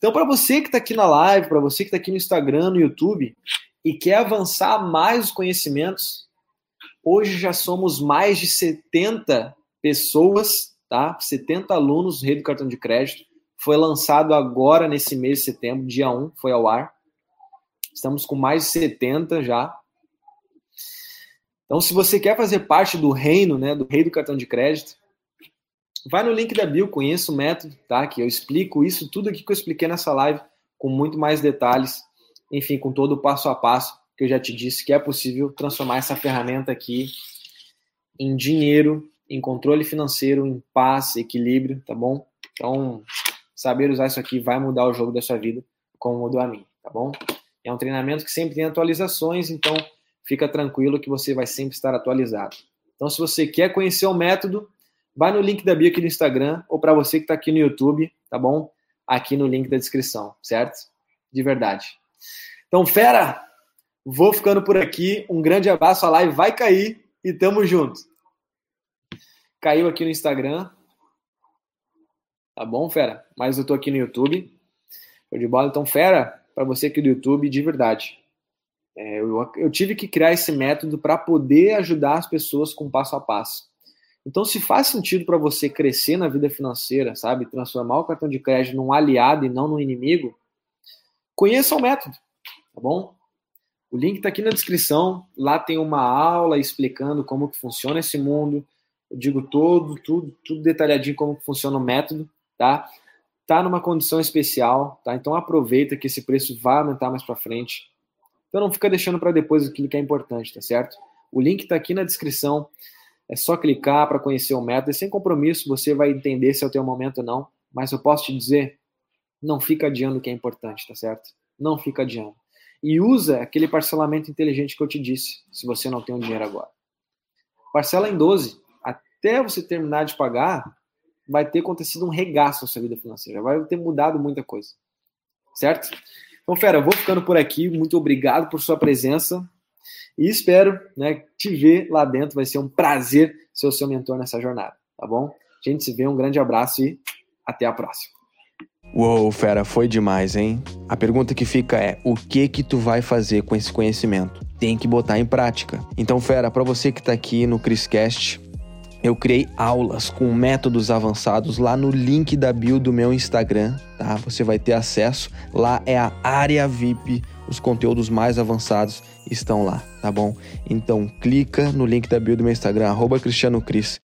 Então, para você que está aqui na live, para você que está aqui no Instagram, no YouTube e quer avançar mais os conhecimentos, hoje já somos mais de 70 pessoas tá? 70 alunos Rei do Cartão de Crédito. Foi lançado agora nesse mês de setembro, dia 1, foi ao ar. Estamos com mais de 70 já. Então, se você quer fazer parte do reino, né, do Rei do Cartão de Crédito, vai no link da bio, conheça o método, tá? Que eu explico isso tudo aqui que eu expliquei nessa live com muito mais detalhes, enfim, com todo o passo a passo que eu já te disse que é possível transformar essa ferramenta aqui em dinheiro em controle financeiro, em paz, equilíbrio, tá bom? Então, saber usar isso aqui vai mudar o jogo da sua vida, como mudou a mim, tá bom? É um treinamento que sempre tem atualizações, então fica tranquilo que você vai sempre estar atualizado. Então, se você quer conhecer o método, vai no link da bio aqui no Instagram, ou para você que está aqui no YouTube, tá bom? Aqui no link da descrição, certo? De verdade. Então, fera, vou ficando por aqui. Um grande abraço, a live vai cair e tamo junto. Caiu aqui no Instagram. Tá bom, fera? Mas eu tô aqui no YouTube. Show de bola. Então, fera, para você aqui do YouTube, de verdade. É, eu, eu tive que criar esse método para poder ajudar as pessoas com passo a passo. Então, se faz sentido para você crescer na vida financeira, sabe, transformar o cartão de crédito num aliado e não num inimigo, conheça o método, tá bom? O link está aqui na descrição. Lá tem uma aula explicando como que funciona esse mundo. Eu digo todo, tudo, tudo detalhadinho como que funciona o método, tá? Tá numa condição especial, tá? Então aproveita que esse preço vai aumentar mais para frente. Então não fica deixando para depois aquilo que é importante, tá certo? O link está aqui na descrição. É só clicar para conhecer o método. E sem compromisso, você vai entender se é o teu momento ou não. Mas eu posso te dizer, não fica adiando o que é importante, tá certo? Não fica adiando. E usa aquele parcelamento inteligente que eu te disse, se você não tem o dinheiro agora. Parcela em 12. Até você terminar de pagar, vai ter acontecido um regaço na sua vida financeira. Vai ter mudado muita coisa. Certo? Então, fera, eu vou ficando por aqui. Muito obrigado por sua presença. E espero né, te ver lá dentro. Vai ser um prazer ser o seu mentor nessa jornada. Tá bom? A gente se vê. Um grande abraço e até a próxima. Uou, fera, foi demais, hein? A pergunta que fica é: o que que tu vai fazer com esse conhecimento? Tem que botar em prática. Então, fera, para você que tá aqui no Criscast, eu criei aulas com métodos avançados lá no link da bio do meu Instagram, tá? Você vai ter acesso. Lá é a área VIP, os conteúdos mais avançados estão lá, tá bom? Então clica no link da bio do meu Instagram, arroba Cristiano Cris,